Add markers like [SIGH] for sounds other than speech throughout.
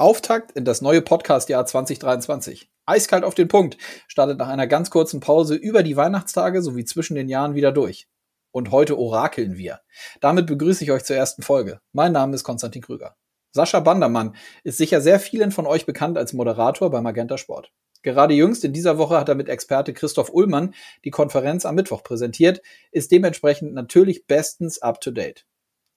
Auftakt in das neue Podcast-Jahr 2023. Eiskalt auf den Punkt startet nach einer ganz kurzen Pause über die Weihnachtstage sowie zwischen den Jahren wieder durch. Und heute orakeln wir. Damit begrüße ich euch zur ersten Folge. Mein Name ist Konstantin Krüger. Sascha Bandermann ist sicher sehr vielen von euch bekannt als Moderator bei Magenta Sport. Gerade jüngst in dieser Woche hat er mit Experte Christoph Ullmann die Konferenz am Mittwoch präsentiert, ist dementsprechend natürlich bestens up to date.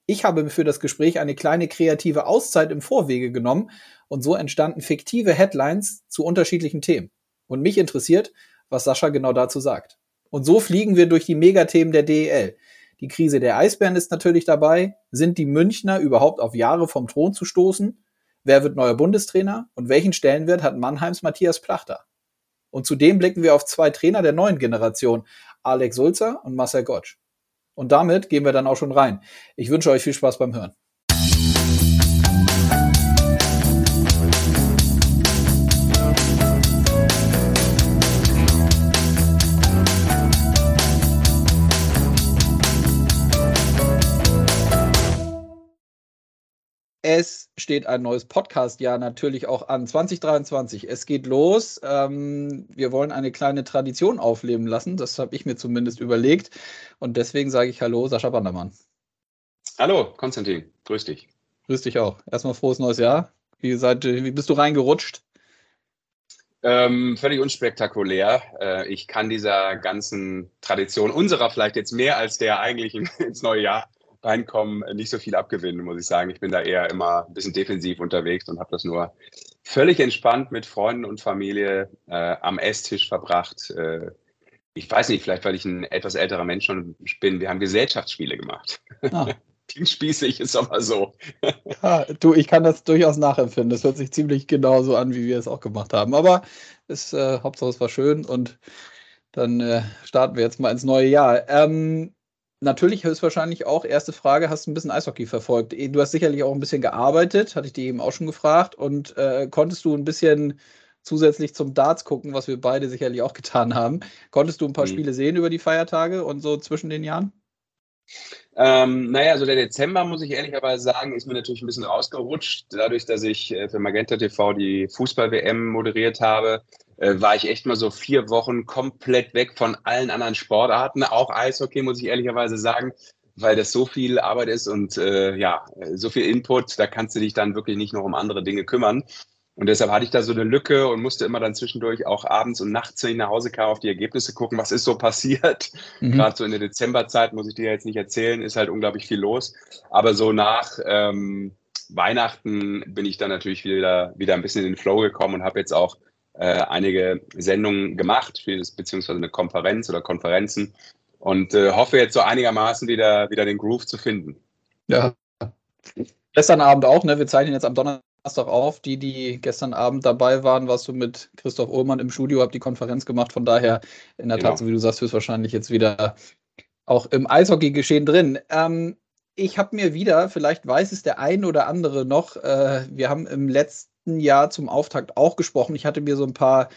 Ich habe für das Gespräch eine kleine kreative Auszeit im Vorwege genommen und so entstanden fiktive Headlines zu unterschiedlichen Themen. Und mich interessiert, was Sascha genau dazu sagt. Und so fliegen wir durch die Megathemen der DEL. Die Krise der Eisbären ist natürlich dabei. Sind die Münchner überhaupt auf Jahre vom Thron zu stoßen? Wer wird neuer Bundestrainer? Und welchen Stellenwert hat Mannheims Matthias Plachter? Und zudem blicken wir auf zwei Trainer der neuen Generation, Alex Sulzer und Marcel Gottsch. Und damit gehen wir dann auch schon rein. Ich wünsche euch viel Spaß beim Hören. Es steht ein neues Podcast-Jahr natürlich auch an. 2023. Es geht los. Ähm, wir wollen eine kleine Tradition aufleben lassen. Das habe ich mir zumindest überlegt. Und deswegen sage ich Hallo, Sascha Bandermann. Hallo, Konstantin. Grüß dich. Grüß dich auch. Erstmal frohes neues Jahr. Wie, seid, wie bist du reingerutscht? Ähm, völlig unspektakulär. Äh, ich kann dieser ganzen Tradition unserer vielleicht jetzt mehr als der eigentlichen [LAUGHS] ins neue Jahr reinkommen, nicht so viel abgewinnen, muss ich sagen. Ich bin da eher immer ein bisschen defensiv unterwegs und habe das nur völlig entspannt mit Freunden und Familie äh, am Esstisch verbracht. Äh, ich weiß nicht, vielleicht weil ich ein etwas älterer Mensch schon bin. Wir haben Gesellschaftsspiele gemacht. Ah. [LAUGHS] Klingt spießig, ist aber so. ja, du, ich kann das durchaus nachempfinden. Das hört sich ziemlich genauso an, wie wir es auch gemacht haben. Aber es, äh, Hauptsache es war schön und dann äh, starten wir jetzt mal ins neue Jahr. Ähm, natürlich höchstwahrscheinlich auch, erste Frage, hast du ein bisschen Eishockey verfolgt? Du hast sicherlich auch ein bisschen gearbeitet, hatte ich dir eben auch schon gefragt. Und äh, konntest du ein bisschen zusätzlich zum Darts gucken, was wir beide sicherlich auch getan haben, konntest du ein paar mhm. Spiele sehen über die Feiertage und so zwischen den Jahren? Ähm, naja, also der Dezember, muss ich ehrlicherweise sagen, ist mir natürlich ein bisschen rausgerutscht. Dadurch, dass ich äh, für Magenta TV die Fußball-WM moderiert habe, äh, war ich echt mal so vier Wochen komplett weg von allen anderen Sportarten, auch Eishockey, muss ich ehrlicherweise sagen, weil das so viel Arbeit ist und äh, ja, so viel Input, da kannst du dich dann wirklich nicht noch um andere Dinge kümmern. Und deshalb hatte ich da so eine Lücke und musste immer dann zwischendurch auch abends und nachts, wenn ich nach Hause kam, auf die Ergebnisse gucken, was ist so passiert. Mhm. Gerade so in der Dezemberzeit, muss ich dir jetzt nicht erzählen, ist halt unglaublich viel los. Aber so nach ähm, Weihnachten bin ich dann natürlich wieder, wieder ein bisschen in den Flow gekommen und habe jetzt auch äh, einige Sendungen gemacht, beziehungsweise eine Konferenz oder Konferenzen und äh, hoffe jetzt so einigermaßen wieder, wieder den Groove zu finden. Ja. Gestern Abend auch, ne? Wir zeichnen jetzt am Donnerstag auf. Die, die gestern Abend dabei waren, warst du mit Christoph Ullmann im Studio, habt die Konferenz gemacht. Von daher, in der genau. Tat, so wie du sagst, wirst wahrscheinlich jetzt wieder auch im Eishockey-Geschehen drin. Ähm, ich habe mir wieder, vielleicht weiß es der ein oder andere noch, äh, wir haben im letzten Jahr zum Auftakt auch gesprochen. Ich hatte mir so ein paar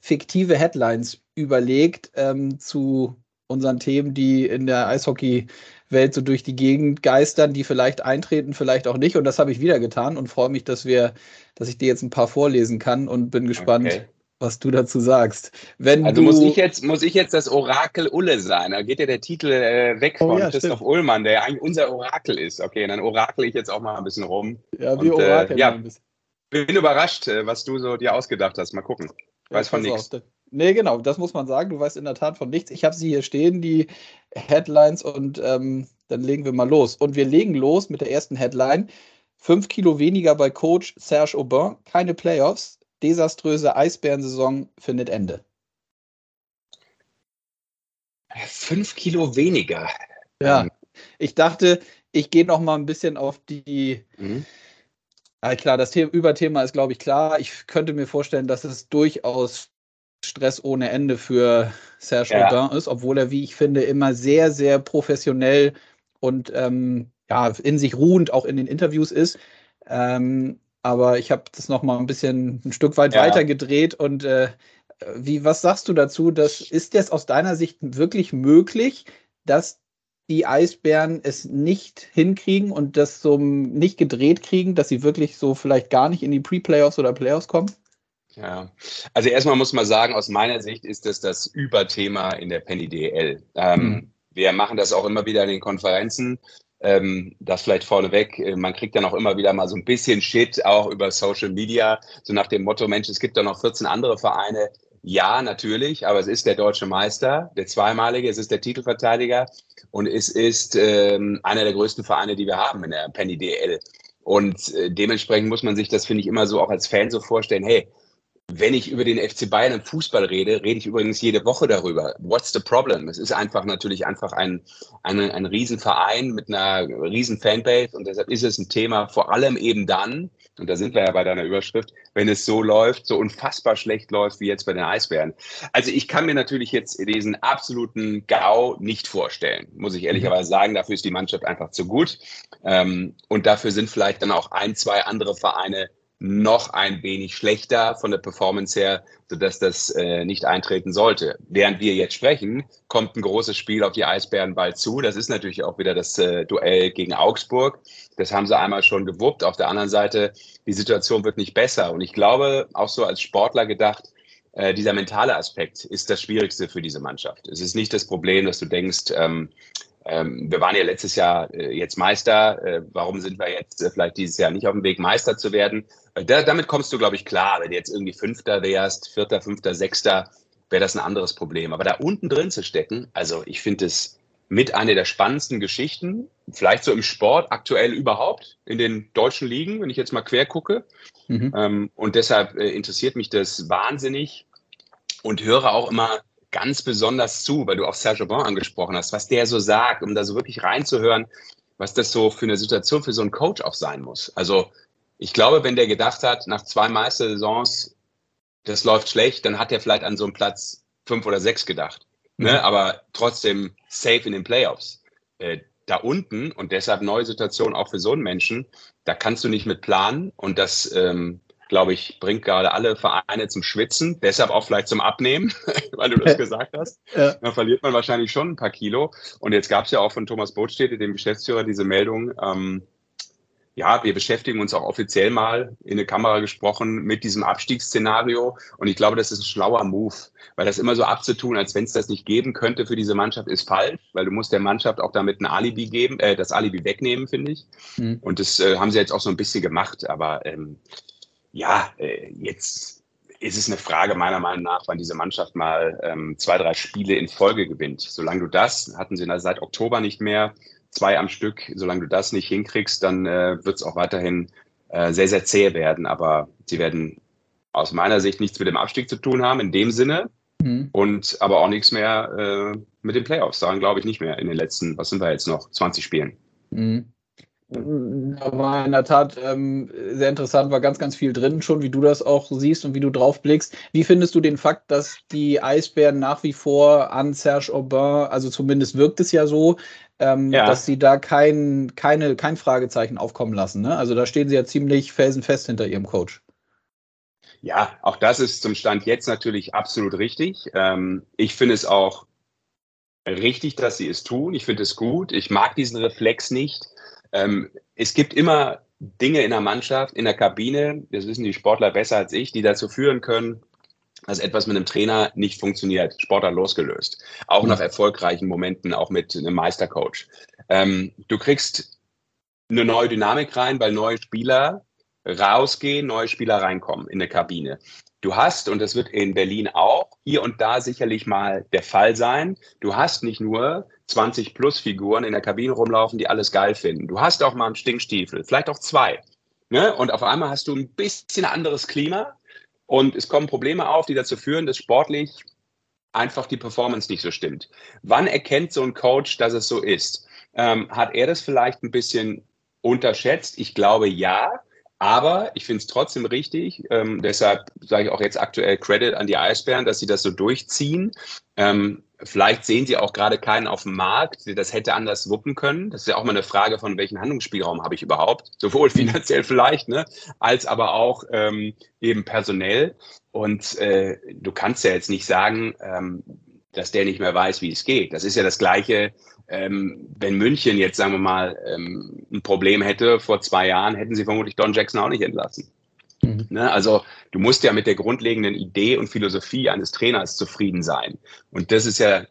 fiktive Headlines überlegt ähm, zu unseren Themen, die in der Eishockey-Welt so durch die Gegend geistern, die vielleicht eintreten, vielleicht auch nicht. Und das habe ich wieder getan und freue mich, dass wir, dass ich dir jetzt ein paar vorlesen kann und bin gespannt, okay. was du dazu sagst. Wenn also muss ich jetzt muss ich jetzt das Orakel Ulle sein? Da geht ja der Titel äh, weg oh von ja, Christoph stimmt. Ullmann, der eigentlich unser Orakel ist. Okay, dann orakel ich jetzt auch mal ein bisschen rum. Ja, wir orakeln äh, ja. ein bisschen bin überrascht, äh, was du so dir ausgedacht hast. Mal gucken. Ich weiß ja, von nichts. Nee, genau, das muss man sagen. Du weißt in der Tat von nichts. Ich habe sie hier stehen, die Headlines, und ähm, dann legen wir mal los. Und wir legen los mit der ersten Headline. Fünf Kilo weniger bei Coach Serge Aubin, keine Playoffs, desaströse Eisbärensaison findet Ende. Fünf Kilo weniger. Ja, ich dachte, ich gehe noch mal ein bisschen auf die. Mhm ja, klar, das The Überthema ist, glaube ich, klar. Ich könnte mir vorstellen, dass es durchaus Stress ohne Ende für Serge ja. Aubin ist, obwohl er, wie ich finde, immer sehr, sehr professionell und ähm, ja, in sich ruhend auch in den Interviews ist. Ähm, aber ich habe das noch mal ein bisschen ein Stück weit ja. weiter gedreht und äh, wie, was sagst du dazu? Das, ist das aus deiner Sicht wirklich möglich, dass die Eisbären es nicht hinkriegen und das so nicht gedreht kriegen, dass sie wirklich so vielleicht gar nicht in die Pre-Playoffs oder Playoffs kommen? Ja, also erstmal muss man sagen, aus meiner Sicht ist das das Überthema in der Penny DL. Ähm, mhm. Wir machen das auch immer wieder in den Konferenzen. Ähm, das vielleicht vorneweg. Äh, man kriegt dann auch immer wieder mal so ein bisschen Shit auch über Social Media, so nach dem Motto, Mensch, es gibt da noch 14 andere Vereine. Ja, natürlich, aber es ist der deutsche Meister, der zweimalige, es ist der Titelverteidiger und es ist ähm, einer der größten Vereine, die wir haben in der Penny DL. Und äh, dementsprechend muss man sich das, finde ich, immer so auch als Fan so vorstellen, hey, wenn ich über den FC Bayern im Fußball rede, rede ich übrigens jede Woche darüber. What's the problem? Es ist einfach natürlich einfach ein, ein, ein Riesenverein mit einer riesen Fanbase und deshalb ist es ein Thema vor allem eben dann, und da sind wir ja bei deiner Überschrift, wenn es so läuft, so unfassbar schlecht läuft wie jetzt bei den Eisbären. Also ich kann mir natürlich jetzt diesen absoluten GAU nicht vorstellen, muss ich ehrlicherweise sagen. Dafür ist die Mannschaft einfach zu gut. Ähm, und dafür sind vielleicht dann auch ein, zwei andere Vereine noch ein wenig schlechter von der Performance her, sodass das äh, nicht eintreten sollte. Während wir jetzt sprechen, kommt ein großes Spiel auf die Eisbären bald zu. Das ist natürlich auch wieder das äh, Duell gegen Augsburg. Das haben sie einmal schon gewuppt. Auf der anderen Seite, die Situation wird nicht besser. Und ich glaube, auch so als Sportler gedacht, äh, dieser mentale Aspekt ist das Schwierigste für diese Mannschaft. Es ist nicht das Problem, dass du denkst, ähm, ähm, wir waren ja letztes Jahr äh, jetzt Meister. Äh, warum sind wir jetzt äh, vielleicht dieses Jahr nicht auf dem Weg, Meister zu werden? Äh, da, damit kommst du, glaube ich, klar. Wenn du jetzt irgendwie Fünfter wärst, Vierter, Fünfter, Sechster, wäre das ein anderes Problem. Aber da unten drin zu stecken, also ich finde es mit einer der spannendsten Geschichten, vielleicht so im Sport aktuell überhaupt, in den deutschen Ligen, wenn ich jetzt mal quer gucke. Mhm. Ähm, und deshalb äh, interessiert mich das wahnsinnig und höre auch immer ganz besonders zu, weil du auch Serge Bon angesprochen hast, was der so sagt, um da so wirklich reinzuhören, was das so für eine Situation für so einen Coach auch sein muss. Also ich glaube, wenn der gedacht hat, nach zwei Meistersaisons, das läuft schlecht, dann hat er vielleicht an so einem Platz fünf oder sechs gedacht. Ne? Mhm. Ne? Aber trotzdem safe in den Playoffs. Äh, da unten und deshalb neue Situation auch für so einen Menschen, da kannst du nicht mit planen und das ähm, glaube ich, bringt gerade alle Vereine zum Schwitzen, deshalb auch vielleicht zum Abnehmen, [LAUGHS] weil du das gesagt hast. Ja. Dann verliert man wahrscheinlich schon ein paar Kilo. Und jetzt gab es ja auch von Thomas Botstädte, dem Geschäftsführer, diese Meldung, ähm, ja, wir beschäftigen uns auch offiziell mal in eine Kamera gesprochen mit diesem Abstiegsszenario. Und ich glaube, das ist ein schlauer Move, weil das immer so abzutun, als wenn es das nicht geben könnte für diese Mannschaft, ist falsch, weil du musst der Mannschaft auch damit ein Alibi geben, äh, das Alibi wegnehmen, finde ich. Mhm. Und das äh, haben sie jetzt auch so ein bisschen gemacht. Aber ähm, ja, äh, jetzt ist es eine Frage meiner Meinung nach, wann diese Mannschaft mal ähm, zwei, drei Spiele in Folge gewinnt. Solange du das, hatten sie seit Oktober nicht mehr, zwei am Stück, solange du das nicht hinkriegst, dann äh, wird es auch weiterhin äh, sehr, sehr zäh werden. Aber sie werden aus meiner Sicht nichts mit dem Abstieg zu tun haben, in dem Sinne. Mhm. Und aber auch nichts mehr äh, mit den Playoffs. Sagen glaube ich nicht mehr in den letzten, was sind wir jetzt noch, 20 Spielen. Mhm. Da war in der Tat ähm, sehr interessant, war ganz, ganz viel drin schon, wie du das auch siehst und wie du drauf blickst. Wie findest du den Fakt, dass die Eisbären nach wie vor an Serge Aubin, also zumindest wirkt es ja so, ähm, ja. dass sie da kein, keine, kein Fragezeichen aufkommen lassen? Ne? Also da stehen sie ja ziemlich felsenfest hinter ihrem Coach. Ja, auch das ist zum Stand jetzt natürlich absolut richtig. Ähm, ich finde es auch richtig, dass sie es tun. Ich finde es gut. Ich mag diesen Reflex nicht ähm, es gibt immer Dinge in der Mannschaft, in der Kabine, das wissen die Sportler besser als ich, die dazu führen können, dass etwas mit einem Trainer nicht funktioniert, Sportler losgelöst. Auch nach erfolgreichen Momenten, auch mit einem Meistercoach. Ähm, du kriegst eine neue Dynamik rein, weil neue Spieler rausgehen, neue Spieler reinkommen in eine Kabine. Du hast, und das wird in Berlin auch hier und da sicherlich mal der Fall sein, du hast nicht nur 20 plus Figuren in der Kabine rumlaufen, die alles geil finden. Du hast auch mal einen Stinkstiefel, vielleicht auch zwei. Ne? Und auf einmal hast du ein bisschen anderes Klima und es kommen Probleme auf, die dazu führen, dass sportlich einfach die Performance nicht so stimmt. Wann erkennt so ein Coach, dass es so ist? Ähm, hat er das vielleicht ein bisschen unterschätzt? Ich glaube ja. Aber ich finde es trotzdem richtig. Ähm, deshalb sage ich auch jetzt aktuell Credit an die Eisbären, dass sie das so durchziehen. Ähm, vielleicht sehen sie auch gerade keinen auf dem Markt, der das hätte anders wuppen können. Das ist ja auch mal eine Frage von welchen Handlungsspielraum habe ich überhaupt, sowohl [LAUGHS] finanziell vielleicht, ne, als aber auch ähm, eben personell. Und äh, du kannst ja jetzt nicht sagen, ähm, dass der nicht mehr weiß, wie es geht. Das ist ja das Gleiche, ähm, wenn München jetzt, sagen wir mal, ähm, ein Problem hätte vor zwei Jahren, hätten sie vermutlich Don Jackson auch nicht entlassen. Mhm. Ne? Also du musst ja mit der grundlegenden Idee und Philosophie eines Trainers zufrieden sein. Und das ist ja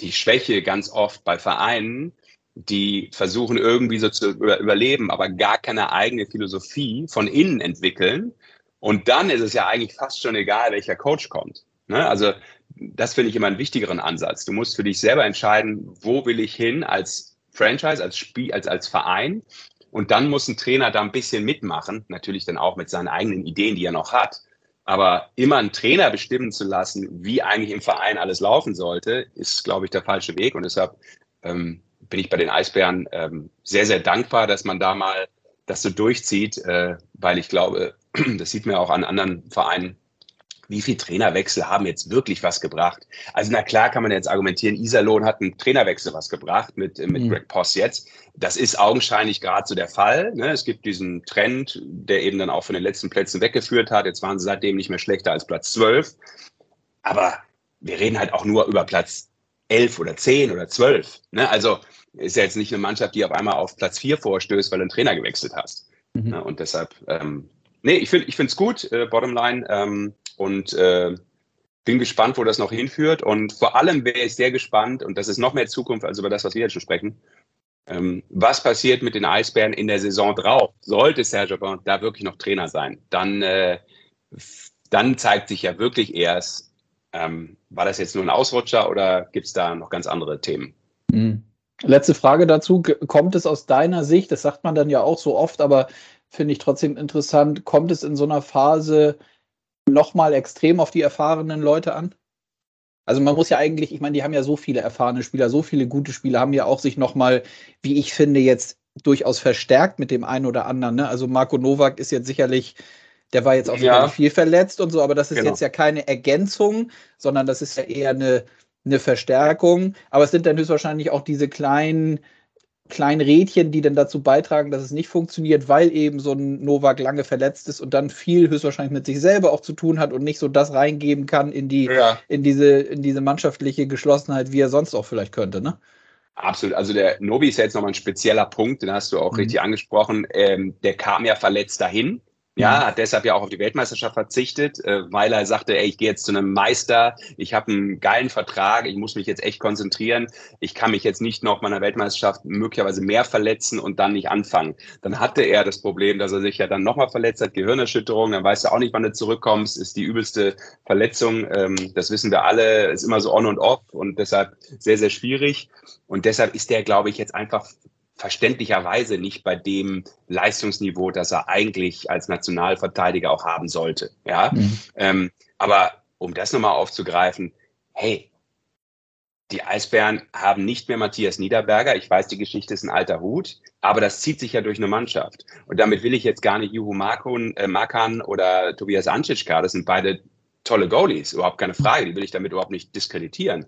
die Schwäche ganz oft bei Vereinen, die versuchen irgendwie so zu überleben, aber gar keine eigene Philosophie von innen entwickeln. Und dann ist es ja eigentlich fast schon egal, welcher Coach kommt. Ne? Also das finde ich immer einen wichtigeren Ansatz. Du musst für dich selber entscheiden, wo will ich hin als Franchise, als Spiel, als, als Verein. Und dann muss ein Trainer da ein bisschen mitmachen, natürlich dann auch mit seinen eigenen Ideen, die er noch hat. Aber immer einen Trainer bestimmen zu lassen, wie eigentlich im Verein alles laufen sollte, ist, glaube ich, der falsche Weg. Und deshalb ähm, bin ich bei den Eisbären ähm, sehr, sehr dankbar, dass man da mal das so durchzieht, äh, weil ich glaube, [CLEARS THROAT] das sieht man auch an anderen Vereinen, wie viel Trainerwechsel haben jetzt wirklich was gebracht? Also na klar kann man jetzt argumentieren, Iserlohn hat einen Trainerwechsel was gebracht mit, mit mhm. Greg Poss jetzt. Das ist augenscheinlich gerade so der Fall. Ne? Es gibt diesen Trend, der eben dann auch von den letzten Plätzen weggeführt hat. Jetzt waren sie seitdem nicht mehr schlechter als Platz 12. Aber wir reden halt auch nur über Platz 11 oder 10 oder 12. Ne? Also ist ja jetzt nicht eine Mannschaft, die auf einmal auf Platz 4 vorstößt, weil du einen Trainer gewechselt hast. Mhm. Ne? Und deshalb, ähm, nee, ich finde es gut, äh, Bottomline. Ähm, und äh, bin gespannt, wo das noch hinführt. Und vor allem wäre ich sehr gespannt, und das ist noch mehr Zukunft als über das, was wir jetzt schon sprechen, ähm, was passiert mit den Eisbären in der Saison drauf? Sollte Serge Aubin da wirklich noch Trainer sein, dann, äh, dann zeigt sich ja wirklich erst, ähm, war das jetzt nur ein Ausrutscher oder gibt es da noch ganz andere Themen? Mhm. Letzte Frage dazu. Kommt es aus deiner Sicht, das sagt man dann ja auch so oft, aber finde ich trotzdem interessant, kommt es in so einer Phase nochmal extrem auf die erfahrenen Leute an? Also man muss ja eigentlich, ich meine, die haben ja so viele erfahrene Spieler, so viele gute Spieler, haben ja auch sich nochmal, wie ich finde, jetzt durchaus verstärkt mit dem einen oder anderen. Ne? Also Marco Nowak ist jetzt sicherlich, der war jetzt auch ja. viel verletzt und so, aber das ist genau. jetzt ja keine Ergänzung, sondern das ist ja eher eine, eine Verstärkung. Aber es sind dann höchstwahrscheinlich auch diese kleinen kleinen Rädchen, die dann dazu beitragen, dass es nicht funktioniert, weil eben so ein Novak lange verletzt ist und dann viel höchstwahrscheinlich mit sich selber auch zu tun hat und nicht so das reingeben kann in die, ja. in diese, in diese mannschaftliche Geschlossenheit, wie er sonst auch vielleicht könnte, ne? Absolut. Also der Nobi ist ja jetzt nochmal ein spezieller Punkt, den hast du auch mhm. richtig angesprochen. Ähm, der kam ja verletzt dahin. Ja, hat deshalb ja auch auf die Weltmeisterschaft verzichtet, äh, weil er sagte, ey, ich gehe jetzt zu einem Meister, ich habe einen geilen Vertrag, ich muss mich jetzt echt konzentrieren, ich kann mich jetzt nicht noch meiner Weltmeisterschaft möglicherweise mehr verletzen und dann nicht anfangen. Dann hatte er das Problem, dass er sich ja dann nochmal verletzt hat, Gehirnerschütterung, dann weißt du auch nicht, wann du zurückkommst, ist die übelste Verletzung, ähm, das wissen wir alle, ist immer so on und off und deshalb sehr, sehr schwierig. Und deshalb ist der, glaube ich, jetzt einfach verständlicherweise nicht bei dem Leistungsniveau, das er eigentlich als Nationalverteidiger auch haben sollte. Ja, mhm. ähm, aber um das nochmal aufzugreifen, hey, die Eisbären haben nicht mehr Matthias Niederberger. Ich weiß, die Geschichte ist ein alter Hut, aber das zieht sich ja durch eine Mannschaft. Und damit will ich jetzt gar nicht Juhu Markon, äh, Markan oder Tobias Anschitschka, das sind beide tolle Goalies, überhaupt keine Frage, die will ich damit überhaupt nicht diskreditieren.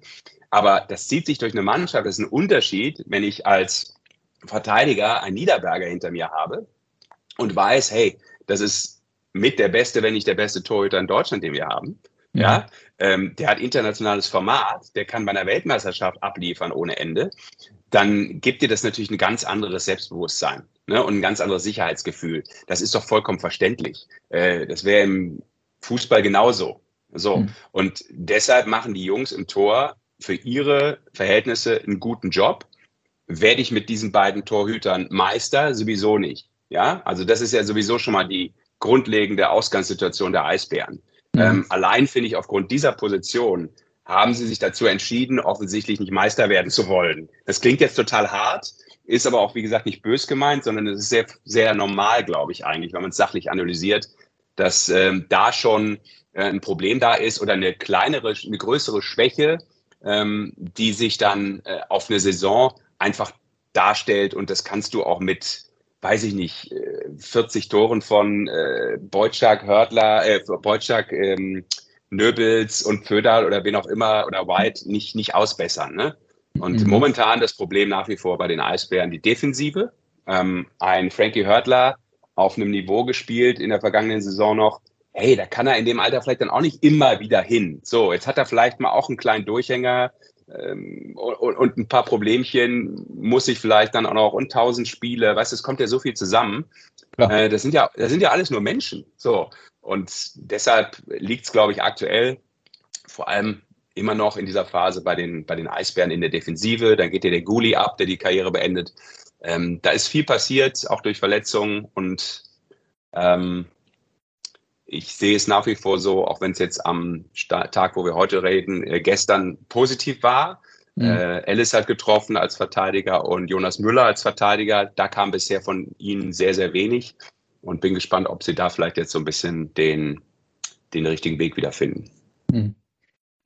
Aber das zieht sich durch eine Mannschaft. Das ist ein Unterschied, wenn ich als Verteidiger, ein Niederberger hinter mir habe und weiß, hey, das ist mit der beste, wenn nicht der beste Torhüter in Deutschland, den wir haben. Ja, ja ähm, der hat internationales Format, der kann bei einer Weltmeisterschaft abliefern ohne Ende. Dann gibt dir das natürlich ein ganz anderes Selbstbewusstsein ne, und ein ganz anderes Sicherheitsgefühl. Das ist doch vollkommen verständlich. Äh, das wäre im Fußball genauso. So. Mhm. Und deshalb machen die Jungs im Tor für ihre Verhältnisse einen guten Job werde ich mit diesen beiden Torhütern Meister? Sowieso nicht. Ja, also das ist ja sowieso schon mal die grundlegende Ausgangssituation der Eisbären. Mhm. Ähm, allein finde ich aufgrund dieser Position haben sie sich dazu entschieden, offensichtlich nicht Meister werden zu wollen. Das klingt jetzt total hart, ist aber auch, wie gesagt, nicht bös gemeint, sondern es ist sehr, sehr normal, glaube ich, eigentlich, wenn man es sachlich analysiert, dass ähm, da schon äh, ein Problem da ist oder eine kleinere, eine größere Schwäche, ähm, die sich dann äh, auf eine Saison einfach darstellt. Und das kannst du auch mit, weiß ich nicht, 40 äh, Toren von äh, Beutschak, Hörtler, äh, Beutschak, ähm, Nöbels und Föderl oder wen auch immer oder White nicht, nicht ausbessern. Ne? Und mhm. momentan das Problem nach wie vor bei den Eisbären die Defensive. Ähm, ein Frankie Hörtler auf einem Niveau gespielt in der vergangenen Saison noch. Hey, da kann er in dem Alter vielleicht dann auch nicht immer wieder hin. So, jetzt hat er vielleicht mal auch einen kleinen Durchhänger ähm, und, und, ein paar Problemchen muss ich vielleicht dann auch noch und tausend Spiele, weißt du, es kommt ja so viel zusammen. Äh, das sind ja, das sind ja alles nur Menschen. So. Und deshalb liegt es, glaube ich, aktuell vor allem immer noch in dieser Phase bei den, bei den Eisbären in der Defensive. Dann geht ja der Guli ab, der die Karriere beendet. Ähm, da ist viel passiert, auch durch Verletzungen. Und ähm, ich sehe es nach wie vor so, auch wenn es jetzt am Tag, wo wir heute reden, äh, gestern positiv war. Mhm. Äh, Ellis hat getroffen als Verteidiger und Jonas Müller als Verteidiger. Da kam bisher von ihnen sehr, sehr wenig und bin gespannt, ob sie da vielleicht jetzt so ein bisschen den, den richtigen Weg wiederfinden. Mhm.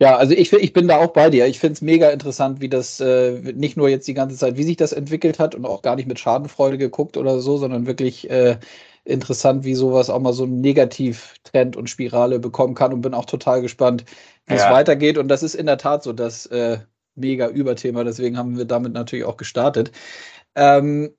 Ja, also ich, ich bin da auch bei dir. Ich finde es mega interessant, wie das äh, nicht nur jetzt die ganze Zeit, wie sich das entwickelt hat und auch gar nicht mit Schadenfreude geguckt oder so, sondern wirklich äh, interessant, wie sowas auch mal so einen Negativtrend und Spirale bekommen kann und bin auch total gespannt, wie ja. es weitergeht. Und das ist in der Tat so das äh, mega Überthema. Deswegen haben wir damit natürlich auch gestartet. Ähm,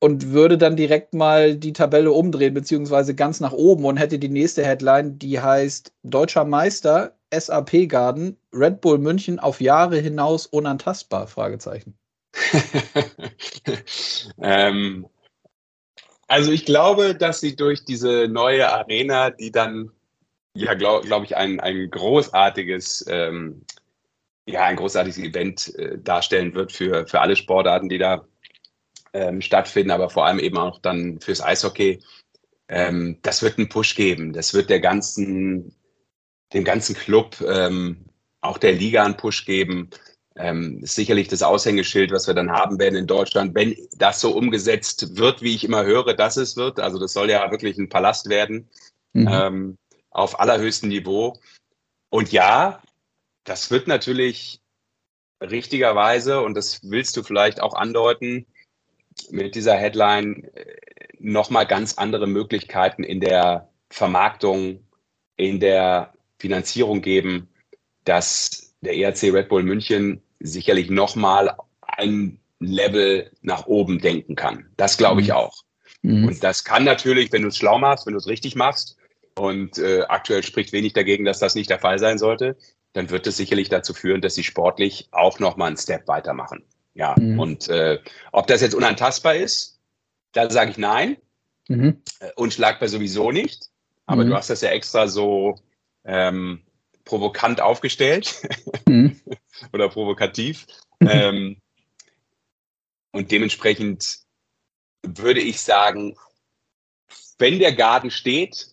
und würde dann direkt mal die Tabelle umdrehen, beziehungsweise ganz nach oben und hätte die nächste Headline, die heißt Deutscher Meister SAP Garden, Red Bull München auf Jahre hinaus unantastbar? Fragezeichen. [LAUGHS] ähm, also ich glaube, dass sie durch diese neue Arena, die dann ja, glaube glaub ich, ein, ein großartiges, ähm, ja, ein großartiges Event äh, darstellen wird für, für alle Sportarten, die da ähm, stattfinden, aber vor allem eben auch dann fürs Eishockey. Ähm, das wird einen Push geben. Das wird der ganzen, dem ganzen Club, ähm, auch der Liga einen Push geben. Ähm, ist sicherlich das Aushängeschild, was wir dann haben werden in Deutschland, wenn das so umgesetzt wird, wie ich immer höre, dass es wird. Also das soll ja wirklich ein Palast werden mhm. ähm, auf allerhöchstem Niveau. Und ja, das wird natürlich richtigerweise, und das willst du vielleicht auch andeuten, mit dieser Headline äh, nochmal ganz andere Möglichkeiten in der Vermarktung, in der Finanzierung geben, dass der ERC Red Bull München sicherlich nochmal ein Level nach oben denken kann. Das glaube ich mhm. auch. Mhm. Und das kann natürlich, wenn du es schlau machst, wenn du es richtig machst, und äh, aktuell spricht wenig dagegen, dass das nicht der Fall sein sollte, dann wird es sicherlich dazu führen, dass sie sportlich auch nochmal einen Step weitermachen. Ja, mhm. und äh, ob das jetzt unantastbar ist, da sage ich nein. Mhm. Äh, unschlagbar sowieso nicht. Aber mhm. du hast das ja extra so ähm, provokant aufgestellt mhm. [LAUGHS] oder provokativ. Mhm. Ähm, und dementsprechend würde ich sagen, wenn der Garten steht,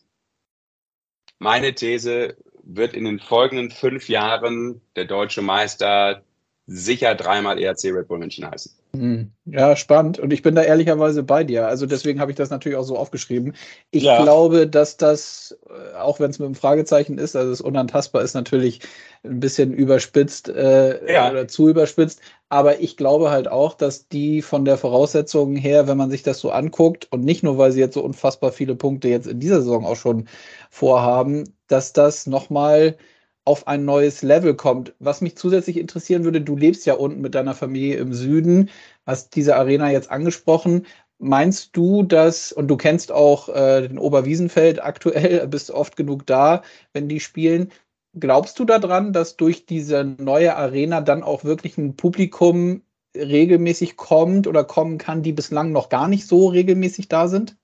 meine These wird in den folgenden fünf Jahren der deutsche Meister sicher dreimal ERC Red Bull München heißen. Hm. Ja, spannend. Und ich bin da ehrlicherweise bei dir. Also deswegen habe ich das natürlich auch so aufgeschrieben. Ich ja. glaube, dass das, äh, auch wenn es mit einem Fragezeichen ist, also es unantastbar ist natürlich ein bisschen überspitzt äh, ja. oder zu überspitzt. Aber ich glaube halt auch, dass die von der Voraussetzung her, wenn man sich das so anguckt, und nicht nur, weil sie jetzt so unfassbar viele Punkte jetzt in dieser Saison auch schon vorhaben, dass das nochmal mal auf ein neues Level kommt. Was mich zusätzlich interessieren würde, du lebst ja unten mit deiner Familie im Süden, hast diese Arena jetzt angesprochen. Meinst du, dass, und du kennst auch äh, den Oberwiesenfeld aktuell, [LAUGHS] bist oft genug da, wenn die spielen, glaubst du daran, dass durch diese neue Arena dann auch wirklich ein Publikum regelmäßig kommt oder kommen kann, die bislang noch gar nicht so regelmäßig da sind?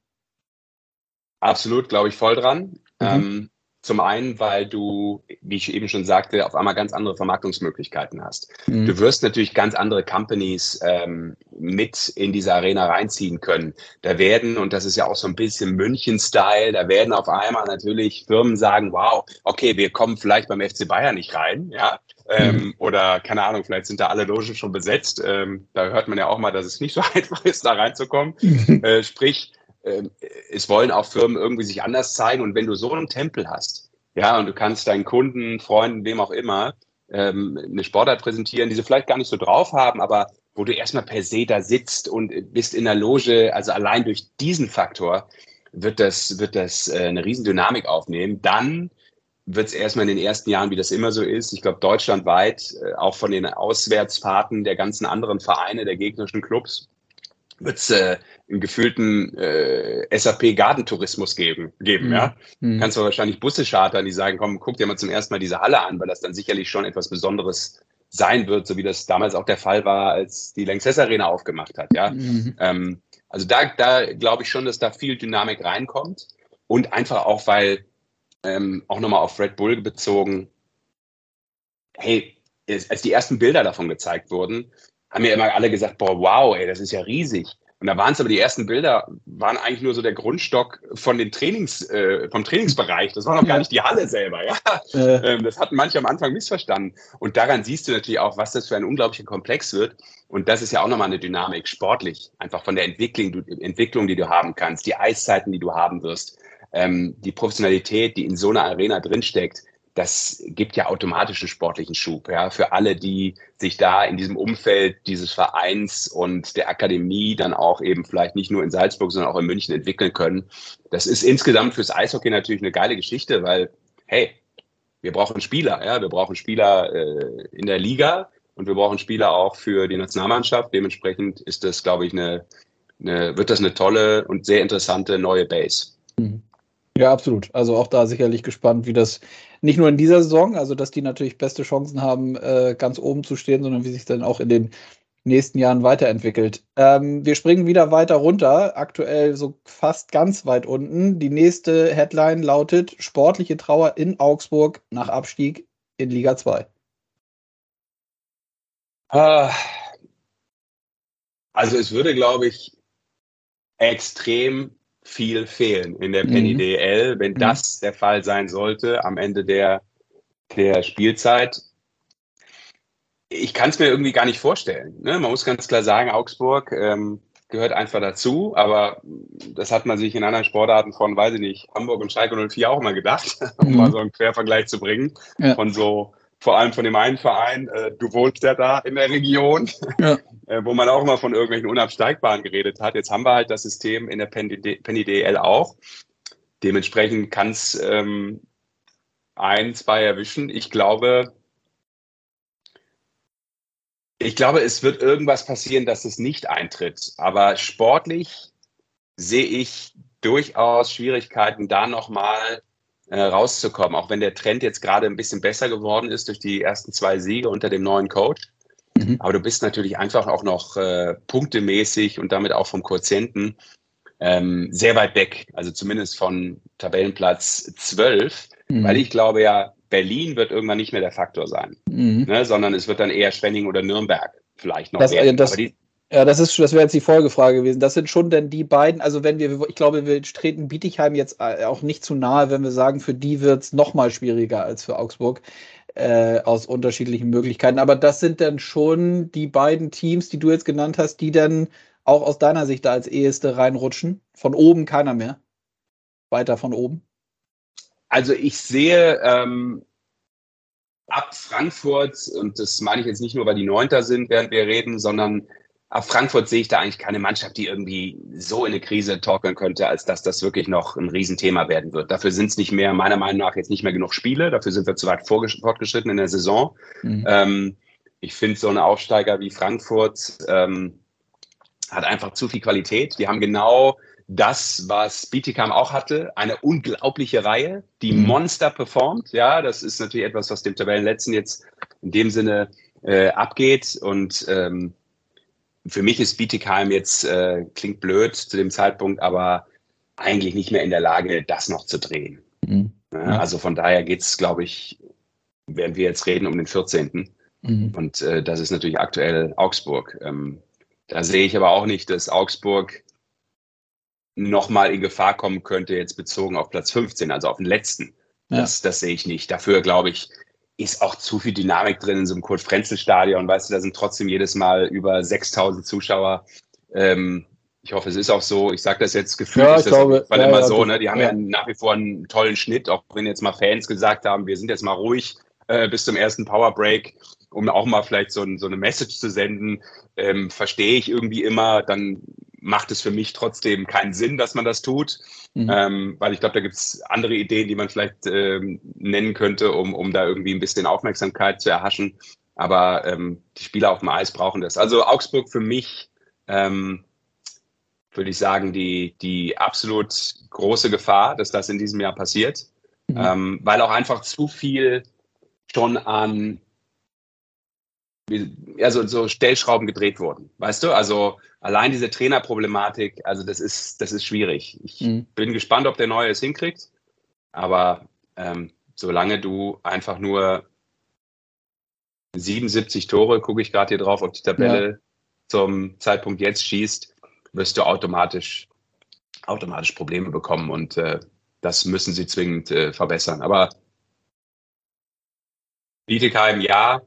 Absolut, glaube ich voll dran. Mhm. Ähm, zum einen, weil du, wie ich eben schon sagte, auf einmal ganz andere Vermarktungsmöglichkeiten hast. Mhm. Du wirst natürlich ganz andere Companies ähm, mit in diese Arena reinziehen können. Da werden, und das ist ja auch so ein bisschen München-Style, da werden auf einmal natürlich Firmen sagen, wow, okay, wir kommen vielleicht beim FC Bayern nicht rein, ja. Ähm, mhm. Oder keine Ahnung, vielleicht sind da alle Logen schon besetzt. Ähm, da hört man ja auch mal, dass es nicht so [LAUGHS] einfach ist, da reinzukommen. [LAUGHS] äh, sprich, es wollen auch Firmen irgendwie sich anders zeigen. Und wenn du so einen Tempel hast, ja, und du kannst deinen Kunden, Freunden, wem auch immer, ähm, eine Sportart präsentieren, die sie vielleicht gar nicht so drauf haben, aber wo du erstmal per se da sitzt und bist in der Loge, also allein durch diesen Faktor wird das, wird das äh, eine Riesendynamik aufnehmen. Dann wird es erstmal in den ersten Jahren, wie das immer so ist, ich glaube deutschlandweit, äh, auch von den Auswärtsfahrten der ganzen anderen Vereine, der gegnerischen Clubs, wird es äh, einen gefühlten äh, SAP-Gardentourismus geben. geben mhm. ja? Mhm. Kannst du wahrscheinlich Busse chartern, die sagen, komm, guck dir mal zum ersten Mal diese Halle an, weil das dann sicherlich schon etwas Besonderes sein wird, so wie das damals auch der Fall war, als die Lanxess Arena aufgemacht hat. Ja, mhm. ähm, also da, da glaube ich schon, dass da viel Dynamik reinkommt und einfach auch, weil ähm, auch nochmal auf Red Bull bezogen, hey, als die ersten Bilder davon gezeigt wurden, haben ja immer alle gesagt, boah, wow, ey, das ist ja riesig. Und da waren es aber die ersten Bilder, waren eigentlich nur so der Grundstock von den Trainings, äh, vom Trainingsbereich. Das war noch gar nicht die Halle selber, ja. Äh. Ähm, das hatten manche am Anfang missverstanden. Und daran siehst du natürlich auch, was das für ein unglaublicher Komplex wird. Und das ist ja auch nochmal eine Dynamik, sportlich, einfach von der Entwicklung, Entwicklung, die du haben kannst, die Eiszeiten, die du haben wirst, ähm, die Professionalität, die in so einer Arena drinsteckt das gibt ja automatisch einen sportlichen Schub, ja, für alle, die sich da in diesem Umfeld dieses Vereins und der Akademie dann auch eben vielleicht nicht nur in Salzburg, sondern auch in München entwickeln können. Das ist insgesamt fürs Eishockey natürlich eine geile Geschichte, weil, hey, wir brauchen Spieler, ja, wir brauchen Spieler äh, in der Liga und wir brauchen Spieler auch für die Nationalmannschaft. Dementsprechend ist das, glaube ich, eine, eine, wird das eine tolle und sehr interessante neue Base. Mhm. Ja, absolut. Also auch da sicherlich gespannt, wie das nicht nur in dieser Saison, also dass die natürlich beste Chancen haben, äh, ganz oben zu stehen, sondern wie sich dann auch in den nächsten Jahren weiterentwickelt. Ähm, wir springen wieder weiter runter, aktuell so fast ganz weit unten. Die nächste Headline lautet Sportliche Trauer in Augsburg nach Abstieg in Liga 2. Ah. Also es würde, glaube ich, extrem viel fehlen in der Penny mhm. DL. Wenn mhm. das der Fall sein sollte am Ende der, der Spielzeit, ich kann es mir irgendwie gar nicht vorstellen. Ne? Man muss ganz klar sagen, Augsburg ähm, gehört einfach dazu, aber das hat man sich in anderen Sportarten von, weiß ich nicht, Hamburg und Schalke 04 auch immer gedacht, [LAUGHS] um mhm. mal so einen Quervergleich zu bringen, ja. von so vor allem von dem einen Verein, äh, du wohnst ja da in der Region, ja. [LAUGHS] äh, wo man auch immer von irgendwelchen Unabsteigbaren geredet hat. Jetzt haben wir halt das System in der Penny, DL auch. Dementsprechend kann es ähm, ein, zwei erwischen. Ich glaube, ich glaube, es wird irgendwas passieren, dass es nicht eintritt. Aber sportlich sehe ich durchaus Schwierigkeiten, da nochmal äh, rauszukommen, auch wenn der Trend jetzt gerade ein bisschen besser geworden ist durch die ersten zwei Siege unter dem neuen Coach. Mhm. Aber du bist natürlich einfach auch noch äh, punktemäßig und damit auch vom Quotienten ähm, sehr weit weg, also zumindest von Tabellenplatz 12, mhm. weil ich glaube ja, Berlin wird irgendwann nicht mehr der Faktor sein, mhm. ne, sondern es wird dann eher Schwenning oder Nürnberg vielleicht noch das, werden. Das, die, ja, das ist, das wäre jetzt die Folgefrage gewesen. Das sind schon denn die beiden, also wenn wir, ich glaube, wir treten Bietigheim jetzt äh, auch nicht zu nahe, wenn wir sagen, für die wird es noch mal schwieriger als für Augsburg äh, aus unterschiedlichen Möglichkeiten. Aber das sind dann schon die beiden Teams, die du jetzt genannt hast, die dann auch aus deiner Sicht da als eheste reinrutschen. Von oben keiner mehr. Weiter von oben. Also ich sehe ähm, ab Frankfurt, und das meine ich jetzt nicht nur, weil die Neunter sind, während wir reden, sondern Ab Frankfurt sehe ich da eigentlich keine Mannschaft, die irgendwie so in eine Krise torkeln könnte, als dass das wirklich noch ein Riesenthema werden wird. Dafür sind es nicht mehr, meiner Meinung nach, jetzt nicht mehr genug Spiele. Dafür sind wir zu weit fortgeschritten in der Saison. Mhm. Ähm, ich finde, so eine Aufsteiger wie Frankfurt ähm, hat einfach zu viel Qualität. Die haben genau das, was Bietigheim auch hatte, eine unglaubliche Reihe, die mhm. Monster performt. Ja, das ist natürlich etwas, was dem Tabellenletzten jetzt in dem Sinne äh, abgeht. Und ähm, für mich ist Bietigheim jetzt, äh, klingt blöd zu dem Zeitpunkt, aber eigentlich nicht mehr in der Lage, das noch zu drehen. Mhm. Ja, also von daher geht es, glaube ich, während wir jetzt reden, um den 14. Mhm. Und äh, das ist natürlich aktuell Augsburg. Ähm, da sehe ich aber auch nicht, dass Augsburg nochmal in Gefahr kommen könnte, jetzt bezogen auf Platz 15, also auf den letzten. Ja. Das, das sehe ich nicht. Dafür, glaube ich, ist auch zu viel Dynamik drin in so einem Kurt-Frenzel-Stadion. Weißt du, da sind trotzdem jedes Mal über 6000 Zuschauer. Ähm, ich hoffe, es ist auch so. Ich sage das jetzt gefühlt, ja, ist das glaube, ja, immer ja, so. Ne? Die haben ja. nach wie vor einen tollen Schnitt, auch wenn jetzt mal Fans gesagt haben, wir sind jetzt mal ruhig äh, bis zum ersten Power Break, um auch mal vielleicht so, ein, so eine Message zu senden. Ähm, verstehe ich irgendwie immer, dann macht es für mich trotzdem keinen Sinn, dass man das tut. Mhm. Ähm, weil ich glaube, da gibt es andere Ideen, die man vielleicht ähm, nennen könnte, um, um da irgendwie ein bisschen Aufmerksamkeit zu erhaschen. Aber ähm, die Spieler auf dem Eis brauchen das. Also Augsburg für mich, ähm, würde ich sagen, die, die absolut große Gefahr, dass das in diesem Jahr passiert. Mhm. Ähm, weil auch einfach zu viel schon an also so Stellschrauben gedreht wurden. Weißt du? Also allein diese Trainerproblematik, also das ist, das ist schwierig. Ich mhm. bin gespannt, ob der Neue es hinkriegt. Aber ähm, solange du einfach nur 77 Tore, gucke ich gerade hier drauf, auf die Tabelle ja. zum Zeitpunkt jetzt schießt, wirst du automatisch, automatisch Probleme bekommen und äh, das müssen sie zwingend äh, verbessern. Aber Bietigheim ja,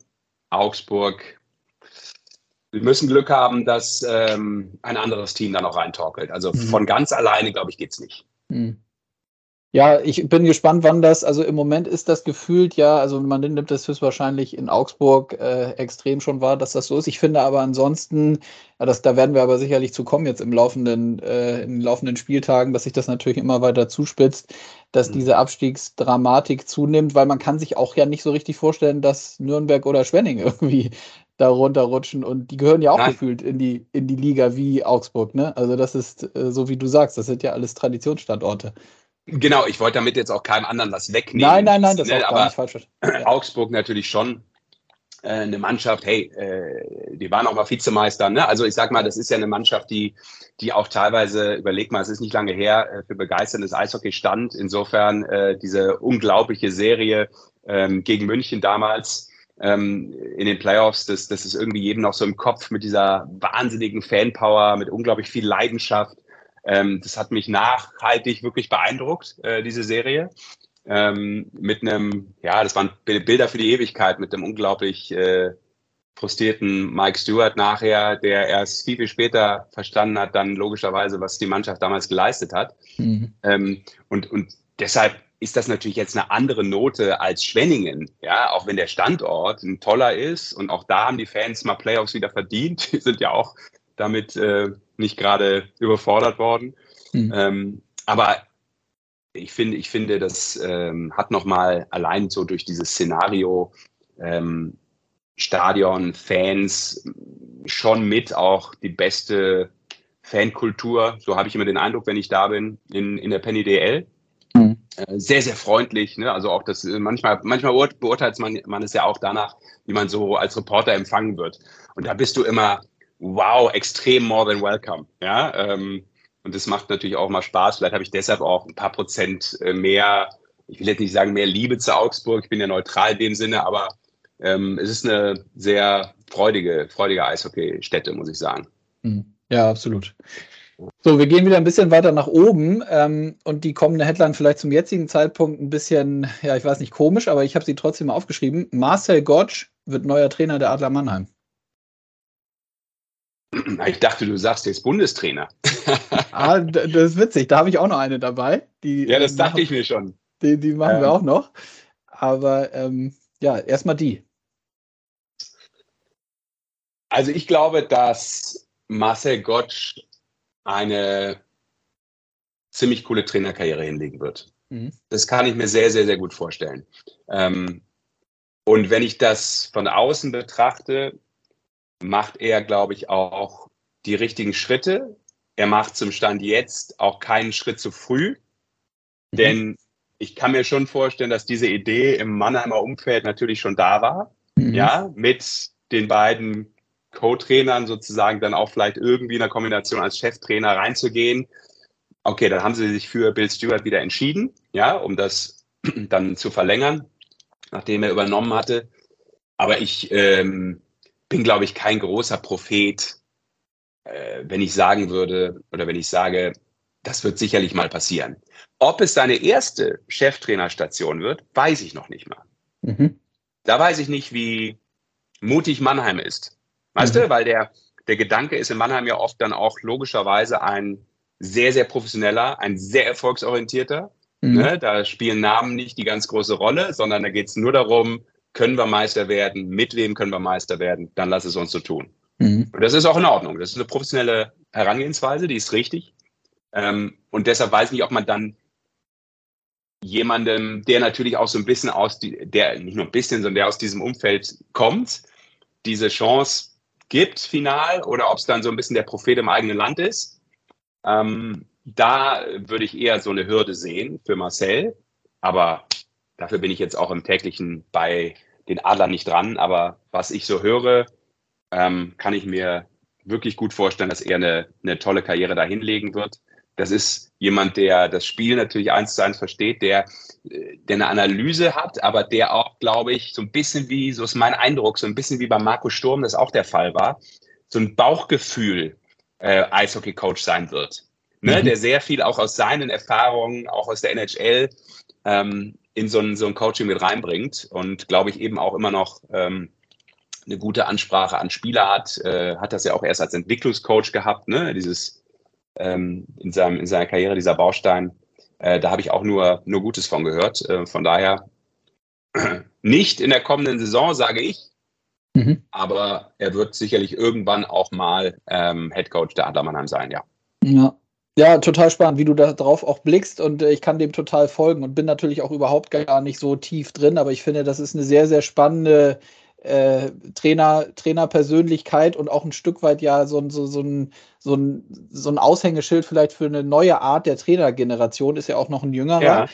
Augsburg. Wir müssen Glück haben, dass ähm, ein anderes Team da noch reintorkelt. Also mhm. von ganz alleine, glaube ich, geht es nicht. Mhm. Ja, ich bin gespannt, wann das, also im Moment ist das gefühlt ja, also man nimmt das höchstwahrscheinlich in Augsburg äh, extrem schon wahr, dass das so ist. Ich finde aber ansonsten, ja, das, da werden wir aber sicherlich zu kommen jetzt im laufenden, äh, in den laufenden Spieltagen, dass sich das natürlich immer weiter zuspitzt, dass mhm. diese Abstiegsdramatik zunimmt, weil man kann sich auch ja nicht so richtig vorstellen, dass Nürnberg oder Schwenning [LAUGHS] irgendwie da runterrutschen und die gehören ja auch Nein. gefühlt in die, in die Liga wie Augsburg, ne? Also das ist, äh, so wie du sagst, das sind ja alles Traditionsstandorte. Genau, ich wollte damit jetzt auch keinem anderen was wegnehmen. Nein, nein, nein, das ist auch gar nicht falsch. [CLEARS THROAT] Augsburg natürlich schon äh, eine Mannschaft, hey, äh, die waren auch mal Vizemeister. Ne? Also ich sag mal, das ist ja eine Mannschaft, die, die auch teilweise, überleg mal, es ist nicht lange her, äh, für begeisterndes Eishockey stand. Insofern diese unglaubliche Serie ähm, gegen München damals ähm, in den Playoffs, das, das ist irgendwie jedem noch so im Kopf mit dieser wahnsinnigen Fanpower, mit unglaublich viel Leidenschaft. Ähm, das hat mich nachhaltig wirklich beeindruckt, äh, diese Serie. Ähm, mit einem, ja, das waren Bilder für die Ewigkeit, mit einem unglaublich äh, frustrierten Mike Stewart nachher, der erst viel, viel später verstanden hat, dann logischerweise, was die Mannschaft damals geleistet hat. Mhm. Ähm, und, und deshalb ist das natürlich jetzt eine andere Note als Schwenningen, ja, auch wenn der Standort ein toller ist und auch da haben die Fans mal Playoffs wieder verdient, [LAUGHS] die sind ja auch damit äh, nicht gerade überfordert worden. Mhm. Ähm, aber ich finde, ich finde, das ähm, hat nochmal allein so durch dieses Szenario ähm, Stadion, Fans schon mit auch die beste Fankultur. So habe ich immer den Eindruck, wenn ich da bin, in, in der Penny DL. Mhm. Äh, sehr, sehr freundlich. Ne? Also auch das äh, manchmal, manchmal beurteilt man, man es ja auch danach, wie man so als Reporter empfangen wird. Und da bist du immer wow, extrem more than welcome. Ja, ähm, und das macht natürlich auch mal Spaß. Vielleicht habe ich deshalb auch ein paar Prozent äh, mehr, ich will jetzt nicht sagen mehr Liebe zu Augsburg, ich bin ja neutral in dem Sinne, aber ähm, es ist eine sehr freudige, freudige Eishockey-Stätte, muss ich sagen. Hm. Ja, absolut. So, wir gehen wieder ein bisschen weiter nach oben ähm, und die kommende Headline vielleicht zum jetzigen Zeitpunkt ein bisschen, ja, ich weiß nicht, komisch, aber ich habe sie trotzdem mal aufgeschrieben. Marcel Gottsch wird neuer Trainer der Adler Mannheim. Ich dachte, du sagst jetzt Bundestrainer. [LAUGHS] ah, das ist witzig. Da habe ich auch noch eine dabei. Die, ja, das dachte ich mir schon. Die, die machen ähm. wir auch noch. Aber ähm, ja, erstmal die. Also ich glaube, dass Marcel Gottsch eine ziemlich coole Trainerkarriere hinlegen wird. Mhm. Das kann ich mir sehr, sehr, sehr gut vorstellen. Ähm, und wenn ich das von außen betrachte, macht er, glaube ich, auch die richtigen Schritte. Er macht zum Stand jetzt auch keinen Schritt zu früh, mhm. denn ich kann mir schon vorstellen, dass diese Idee im Mannheimer Umfeld natürlich schon da war. Mhm. Ja, mit den beiden Co-Trainern sozusagen dann auch vielleicht irgendwie in der Kombination als Cheftrainer reinzugehen. Okay, dann haben sie sich für Bill Stewart wieder entschieden, ja, um das [CLEARS THROAT] dann zu verlängern, nachdem er übernommen hatte. Aber ich ähm, bin, glaube ich, kein großer Prophet, äh, wenn ich sagen würde oder wenn ich sage, das wird sicherlich mal passieren. Ob es seine erste Cheftrainerstation wird, weiß ich noch nicht mal. Mhm. Da weiß ich nicht, wie mutig Mannheim ist. Weißt mhm. du, weil der, der Gedanke ist in Mannheim ja oft dann auch logischerweise ein sehr, sehr professioneller, ein sehr erfolgsorientierter. Mhm. Ne? Da spielen Namen nicht die ganz große Rolle, sondern da geht es nur darum, können wir Meister werden, mit wem können wir Meister werden, dann lass es uns so tun. Mhm. Und das ist auch in Ordnung. Das ist eine professionelle Herangehensweise, die ist richtig. Ähm, und deshalb weiß ich nicht, ob man dann jemandem, der natürlich auch so ein bisschen aus, die, der nicht nur ein bisschen, sondern der aus diesem Umfeld kommt, diese Chance gibt, final, oder ob es dann so ein bisschen der Prophet im eigenen Land ist. Ähm, da würde ich eher so eine Hürde sehen für Marcel. Aber dafür bin ich jetzt auch im täglichen bei den Adler nicht dran, aber was ich so höre, ähm, kann ich mir wirklich gut vorstellen, dass er eine, eine tolle Karriere da hinlegen wird. Das ist jemand, der das Spiel natürlich eins zu eins versteht, der, der eine Analyse hat, aber der auch, glaube ich, so ein bisschen wie, so ist mein Eindruck, so ein bisschen wie bei Marco Sturm das auch der Fall war, so ein Bauchgefühl äh, Eishockey-Coach sein wird. Ne? Mhm. Der sehr viel auch aus seinen Erfahrungen, auch aus der NHL, ähm, in so ein, so ein Coaching mit reinbringt und glaube ich eben auch immer noch ähm, eine gute Ansprache an Spieler hat, äh, hat das ja auch erst als Entwicklungscoach gehabt, ne? dieses ähm, in, seinem, in seiner Karriere, dieser Baustein. Äh, da habe ich auch nur, nur Gutes von gehört. Äh, von daher [CLEARS THROAT] nicht in der kommenden Saison, sage ich, mhm. aber er wird sicherlich irgendwann auch mal ähm, Head Coach der Adler Mannheim sein, ja. Ja, ja, total spannend, wie du da drauf auch blickst und äh, ich kann dem total folgen und bin natürlich auch überhaupt gar nicht so tief drin, aber ich finde, das ist eine sehr, sehr spannende äh, Trainer, Trainerpersönlichkeit und auch ein Stück weit ja so, so, so, ein, so, ein, so ein Aushängeschild vielleicht für eine neue Art der Trainergeneration, ist ja auch noch ein jüngerer. Ja.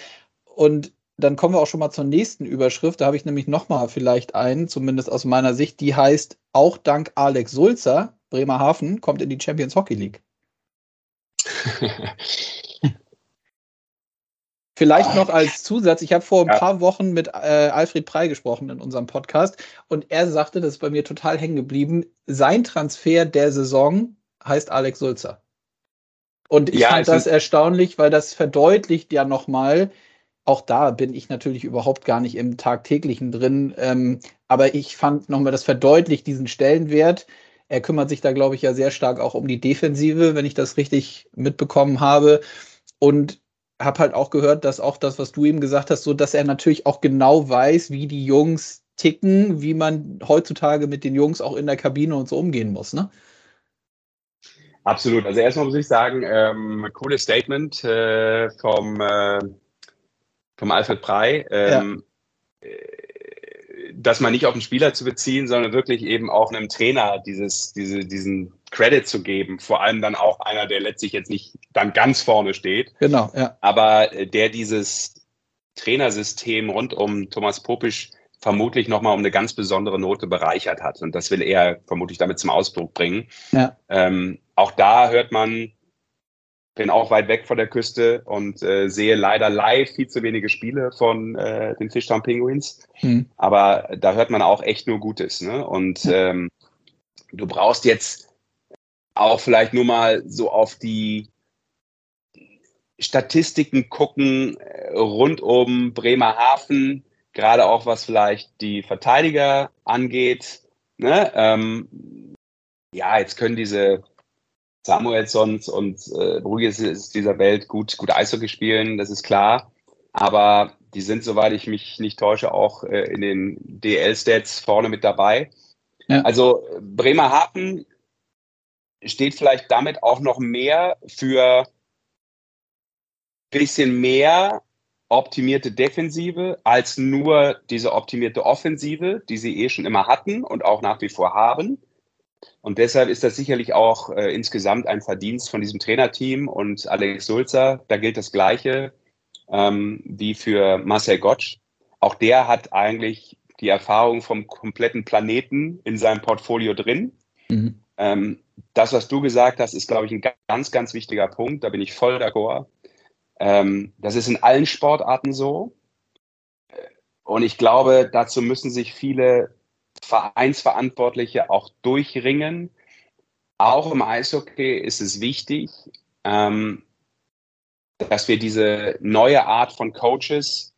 Und dann kommen wir auch schon mal zur nächsten Überschrift. Da habe ich nämlich nochmal vielleicht einen, zumindest aus meiner Sicht, die heißt, auch dank Alex Sulzer, Bremerhaven, kommt in die Champions Hockey League. [LAUGHS] Vielleicht noch als Zusatz, ich habe vor ein ja. paar Wochen mit äh, Alfred Prey gesprochen in unserem Podcast und er sagte, das ist bei mir total hängen geblieben, sein Transfer der Saison heißt Alex Sulzer. Und ich ja, fand das erstaunlich, weil das verdeutlicht ja nochmal, auch da bin ich natürlich überhaupt gar nicht im Tagtäglichen drin, ähm, aber ich fand nochmal, das verdeutlicht diesen Stellenwert, er kümmert sich da, glaube ich, ja sehr stark auch um die Defensive, wenn ich das richtig mitbekommen habe. Und habe halt auch gehört, dass auch das, was du ihm gesagt hast, so dass er natürlich auch genau weiß, wie die Jungs ticken, wie man heutzutage mit den Jungs auch in der Kabine und so umgehen muss, ne? Absolut. Also erstmal muss ich sagen, ähm, cooles Statement äh, vom, äh, vom Alfred Prey. Ähm, ja. Das mal nicht auf den Spieler zu beziehen, sondern wirklich eben auch einem Trainer dieses, diese, diesen Credit zu geben. Vor allem dann auch einer, der letztlich jetzt nicht dann ganz vorne steht. Genau, ja. Aber äh, der dieses Trainersystem rund um Thomas Popisch vermutlich nochmal um eine ganz besondere Note bereichert hat. Und das will er vermutlich damit zum Ausdruck bringen. Ja. Ähm, auch da hört man bin auch weit weg von der Küste und äh, sehe leider live viel zu wenige Spiele von äh, den Fishtown Penguins. Mhm. Aber da hört man auch echt nur Gutes. Ne? Und ähm, du brauchst jetzt auch vielleicht nur mal so auf die Statistiken gucken äh, rund um Bremerhaven, gerade auch was vielleicht die Verteidiger angeht. Ne? Ähm, ja, jetzt können diese Samuelsons und äh, Brugges dieser Welt gut, gut Eishockey spielen, das ist klar. Aber die sind, soweit ich mich nicht täusche, auch äh, in den DL-Stats vorne mit dabei. Ja. Also Bremerhaven steht vielleicht damit auch noch mehr für ein bisschen mehr optimierte Defensive als nur diese optimierte Offensive, die sie eh schon immer hatten und auch nach wie vor haben. Und deshalb ist das sicherlich auch äh, insgesamt ein Verdienst von diesem Trainerteam und Alex Sulzer. Da gilt das Gleiche ähm, wie für Marcel Gottsch. Auch der hat eigentlich die Erfahrung vom kompletten Planeten in seinem Portfolio drin. Mhm. Ähm, das, was du gesagt hast, ist, glaube ich, ein ganz, ganz wichtiger Punkt. Da bin ich voll d'accord. Ähm, das ist in allen Sportarten so. Und ich glaube, dazu müssen sich viele Vereinsverantwortliche auch durchringen. Auch im Eishockey ist es wichtig, ähm, dass wir diese neue Art von Coaches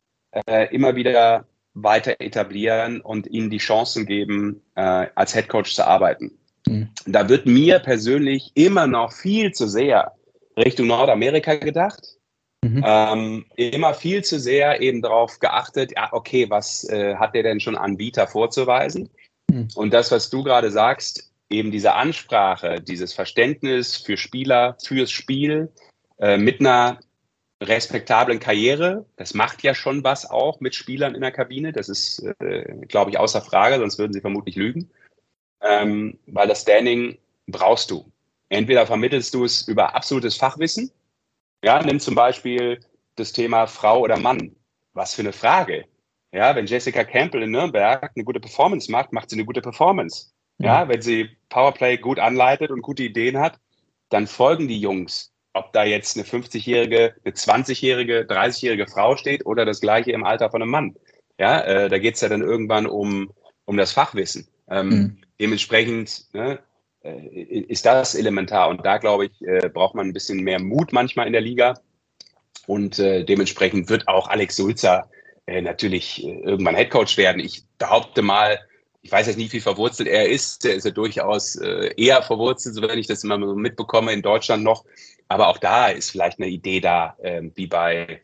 äh, immer wieder weiter etablieren und ihnen die Chancen geben, äh, als Head Coach zu arbeiten. Mhm. Da wird mir persönlich immer noch viel zu sehr Richtung Nordamerika gedacht. Mhm. Ähm, immer viel zu sehr eben darauf geachtet, ja, okay, was äh, hat der denn schon an Vita vorzuweisen? Mhm. Und das, was du gerade sagst, eben diese Ansprache, dieses Verständnis für Spieler, fürs Spiel, äh, mit einer respektablen Karriere, das macht ja schon was auch mit Spielern in der Kabine. Das ist, äh, glaube ich, außer Frage, sonst würden sie vermutlich lügen. Ähm, weil das Standing brauchst du. Entweder vermittelst du es über absolutes Fachwissen, ja, nimm zum Beispiel das Thema Frau oder Mann. Was für eine Frage. Ja, wenn Jessica Campbell in Nürnberg eine gute Performance macht, macht sie eine gute Performance. Ja, wenn sie Powerplay gut anleitet und gute Ideen hat, dann folgen die Jungs. Ob da jetzt eine 50-jährige, eine 20-jährige, 30-jährige Frau steht oder das gleiche im Alter von einem Mann. Ja, äh, da geht es ja dann irgendwann um, um das Fachwissen. Ähm, mhm. Dementsprechend ne, äh, ist das elementar. Und da, glaube ich, äh, braucht man ein bisschen mehr Mut manchmal in der Liga. Und äh, dementsprechend wird auch Alex Sulzer äh, natürlich äh, irgendwann Headcoach werden. Ich behaupte mal, ich weiß jetzt nicht, wie verwurzelt er ist. Er ist ja durchaus äh, eher verwurzelt, so wenn ich das immer so mitbekomme in Deutschland noch. Aber auch da ist vielleicht eine Idee da, äh, wie bei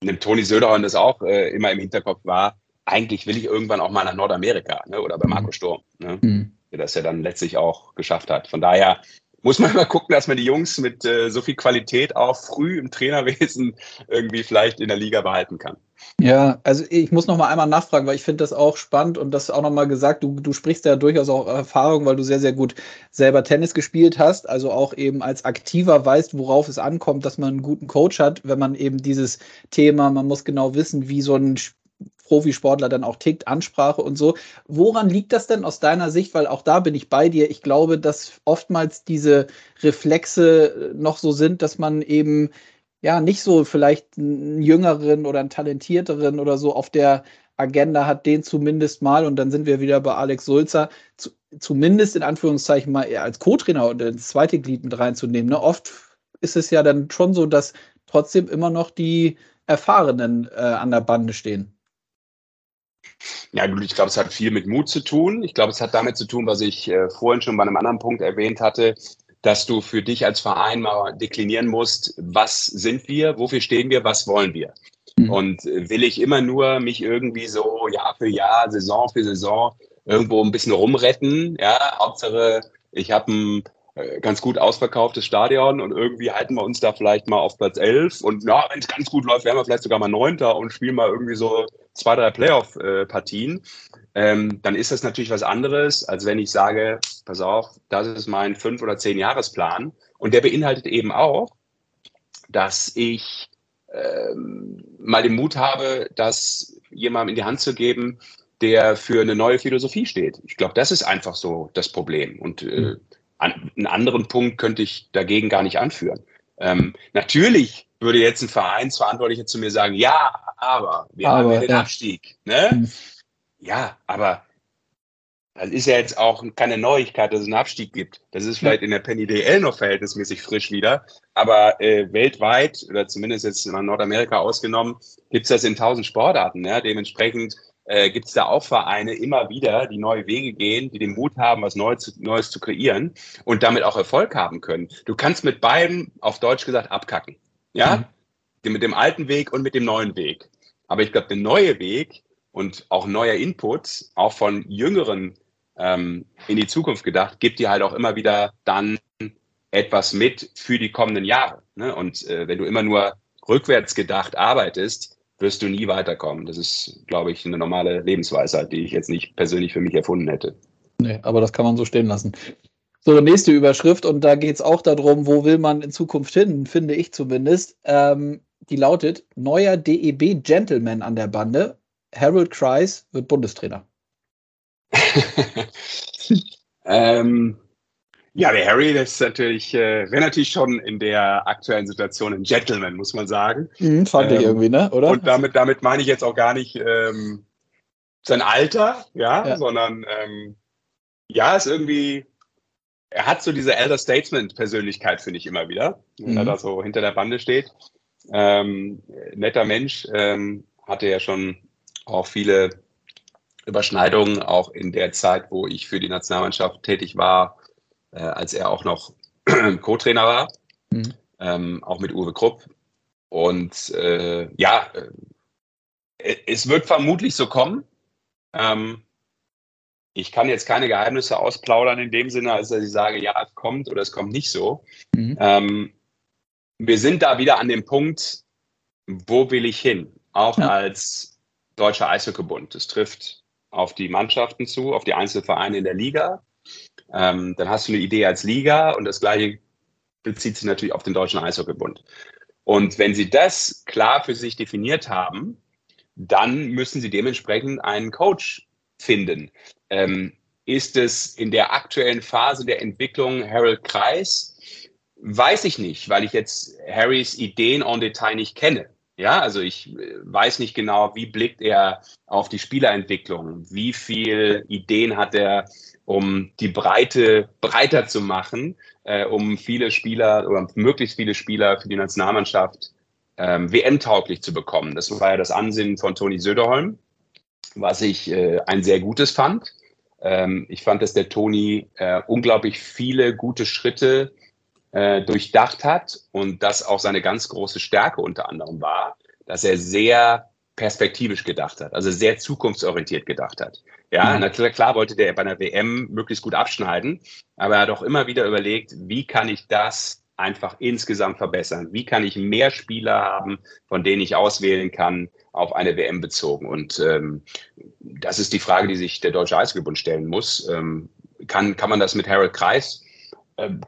einem Toni Söderholm das auch äh, immer im Hinterkopf war. Eigentlich will ich irgendwann auch mal nach Nordamerika ne? oder bei mhm. Marco Sturm, ne? mhm. der das ja dann letztlich auch geschafft hat. Von daher muss man mal gucken, dass man die Jungs mit äh, so viel Qualität auch früh im Trainerwesen [LAUGHS] irgendwie vielleicht in der Liga behalten kann. Ja, also ich muss noch mal einmal nachfragen, weil ich finde das auch spannend und das auch noch mal gesagt, du, du sprichst ja durchaus auch Erfahrung, weil du sehr, sehr gut selber Tennis gespielt hast, also auch eben als Aktiver weißt, worauf es ankommt, dass man einen guten Coach hat, wenn man eben dieses Thema, man muss genau wissen, wie so ein Profisportler dann auch tickt, Ansprache und so. Woran liegt das denn aus deiner Sicht? Weil auch da bin ich bei dir. Ich glaube, dass oftmals diese Reflexe noch so sind, dass man eben ja nicht so vielleicht einen jüngeren oder einen talentierteren oder so auf der Agenda hat, den zumindest mal, und dann sind wir wieder bei Alex Sulzer, zu, zumindest in Anführungszeichen mal als Co-Trainer oder ins zweite Glied mit reinzunehmen. Ne? Oft ist es ja dann schon so, dass trotzdem immer noch die Erfahrenen äh, an der Bande stehen. Ja, ich glaube, es hat viel mit Mut zu tun. Ich glaube, es hat damit zu tun, was ich äh, vorhin schon bei einem anderen Punkt erwähnt hatte, dass du für dich als Verein mal deklinieren musst, was sind wir, wofür stehen wir, was wollen wir. Mhm. Und will ich immer nur mich irgendwie so Jahr für Jahr, Saison für Saison irgendwo ein bisschen rumretten, ja, Hauptsache ich habe ein äh, ganz gut ausverkauftes Stadion und irgendwie halten wir uns da vielleicht mal auf Platz 11 und ja, wenn es ganz gut läuft, werden wir vielleicht sogar mal Neunter und spielen mal irgendwie so zwei, drei Playoff-Partien, ähm, dann ist das natürlich was anderes, als wenn ich sage, pass auf, das ist mein fünf- oder zehn Jahresplan. Und der beinhaltet eben auch, dass ich ähm, mal den Mut habe, das jemandem in die Hand zu geben, der für eine neue Philosophie steht. Ich glaube, das ist einfach so das Problem. Und äh, hm. An, einen anderen Punkt könnte ich dagegen gar nicht anführen. Ähm, natürlich würde jetzt ein Vereinsverantwortlicher zu mir sagen, ja, aber wir aber, haben ja den ja. Abstieg. Ne? Mhm. Ja, aber das ist ja jetzt auch keine Neuigkeit, dass es einen Abstieg gibt. Das ist vielleicht in der Penny DL noch verhältnismäßig frisch wieder. Aber äh, weltweit, oder zumindest jetzt in Nordamerika ausgenommen, gibt es das in tausend Sportarten. Ja? Dementsprechend äh, gibt es da auch Vereine immer wieder, die neue Wege gehen, die den Mut haben, was Neues zu, Neues zu kreieren und damit auch Erfolg haben können. Du kannst mit beiden, auf Deutsch gesagt, abkacken. Ja? Mhm. Mit dem alten Weg und mit dem neuen Weg. Aber ich glaube, der neue Weg und auch neuer Input, auch von Jüngeren ähm, in die Zukunft gedacht, gibt dir halt auch immer wieder dann etwas mit für die kommenden Jahre. Ne? Und äh, wenn du immer nur rückwärts gedacht arbeitest, wirst du nie weiterkommen. Das ist, glaube ich, eine normale Lebensweisheit, die ich jetzt nicht persönlich für mich erfunden hätte. Nee, aber das kann man so stehen lassen. So, nächste Überschrift, und da geht es auch darum, wo will man in Zukunft hin, finde ich zumindest. Ähm, die lautet: Neuer DEB Gentleman an der Bande. Harold Kreis wird Bundestrainer. [LAUGHS] ähm, ja, der Harry, das ist natürlich, äh, wäre natürlich schon in der aktuellen Situation ein Gentleman, muss man sagen. Mhm, fand ähm, ich irgendwie, ne? Oder? Und damit, damit meine ich jetzt auch gar nicht ähm, sein Alter, ja, ja. sondern ähm, ja, ist irgendwie er hat so diese Elder Statesman-Persönlichkeit, finde ich immer wieder, wenn mhm. er da so hinter der Bande steht. Ähm, netter Mensch, ähm, hatte ja schon auch viele Überschneidungen, auch in der Zeit, wo ich für die Nationalmannschaft tätig war, äh, als er auch noch [CLEARS THROAT] Co-Trainer war, mhm. ähm, auch mit Uwe Krupp. Und äh, ja, äh, es wird vermutlich so kommen. Ähm, ich kann jetzt keine Geheimnisse ausplaudern in dem Sinne, als dass ich sage, ja, es kommt oder es kommt nicht so. Mhm. Ähm, wir sind da wieder an dem Punkt, wo will ich hin? Auch ja. als Deutscher Eishockeybund. Es trifft auf die Mannschaften zu, auf die Einzelvereine in der Liga. Ähm, dann hast du eine Idee als Liga und das gleiche bezieht sich natürlich auf den Deutschen Eishockeybund. Und wenn sie das klar für sich definiert haben, dann müssen sie dementsprechend einen Coach finden. Ähm, ist es in der aktuellen Phase der Entwicklung Harold Kreis? Weiß ich nicht, weil ich jetzt Harrys Ideen en Detail nicht kenne. Ja, also ich äh, weiß nicht genau, wie blickt er auf die Spielerentwicklung, wie viel Ideen hat er, um die Breite breiter zu machen, äh, um viele Spieler oder möglichst viele Spieler für die Nationalmannschaft ähm, WM-tauglich zu bekommen. Das war ja das Ansinnen von Toni Söderholm, was ich äh, ein sehr gutes fand. Ähm, ich fand, dass der Toni äh, unglaublich viele gute Schritte äh, durchdacht hat und das auch seine ganz große Stärke unter anderem war, dass er sehr perspektivisch gedacht hat, also sehr zukunftsorientiert gedacht hat. Ja, mhm. natürlich klar wollte der bei einer WM möglichst gut abschneiden, aber er hat auch immer wieder überlegt, wie kann ich das einfach insgesamt verbessern? Wie kann ich mehr Spieler haben, von denen ich auswählen kann, auf eine WM bezogen? Und ähm, das ist die Frage, die sich der Deutsche Eishockey-Bund stellen muss. Ähm, kann, kann man das mit Harold Kreis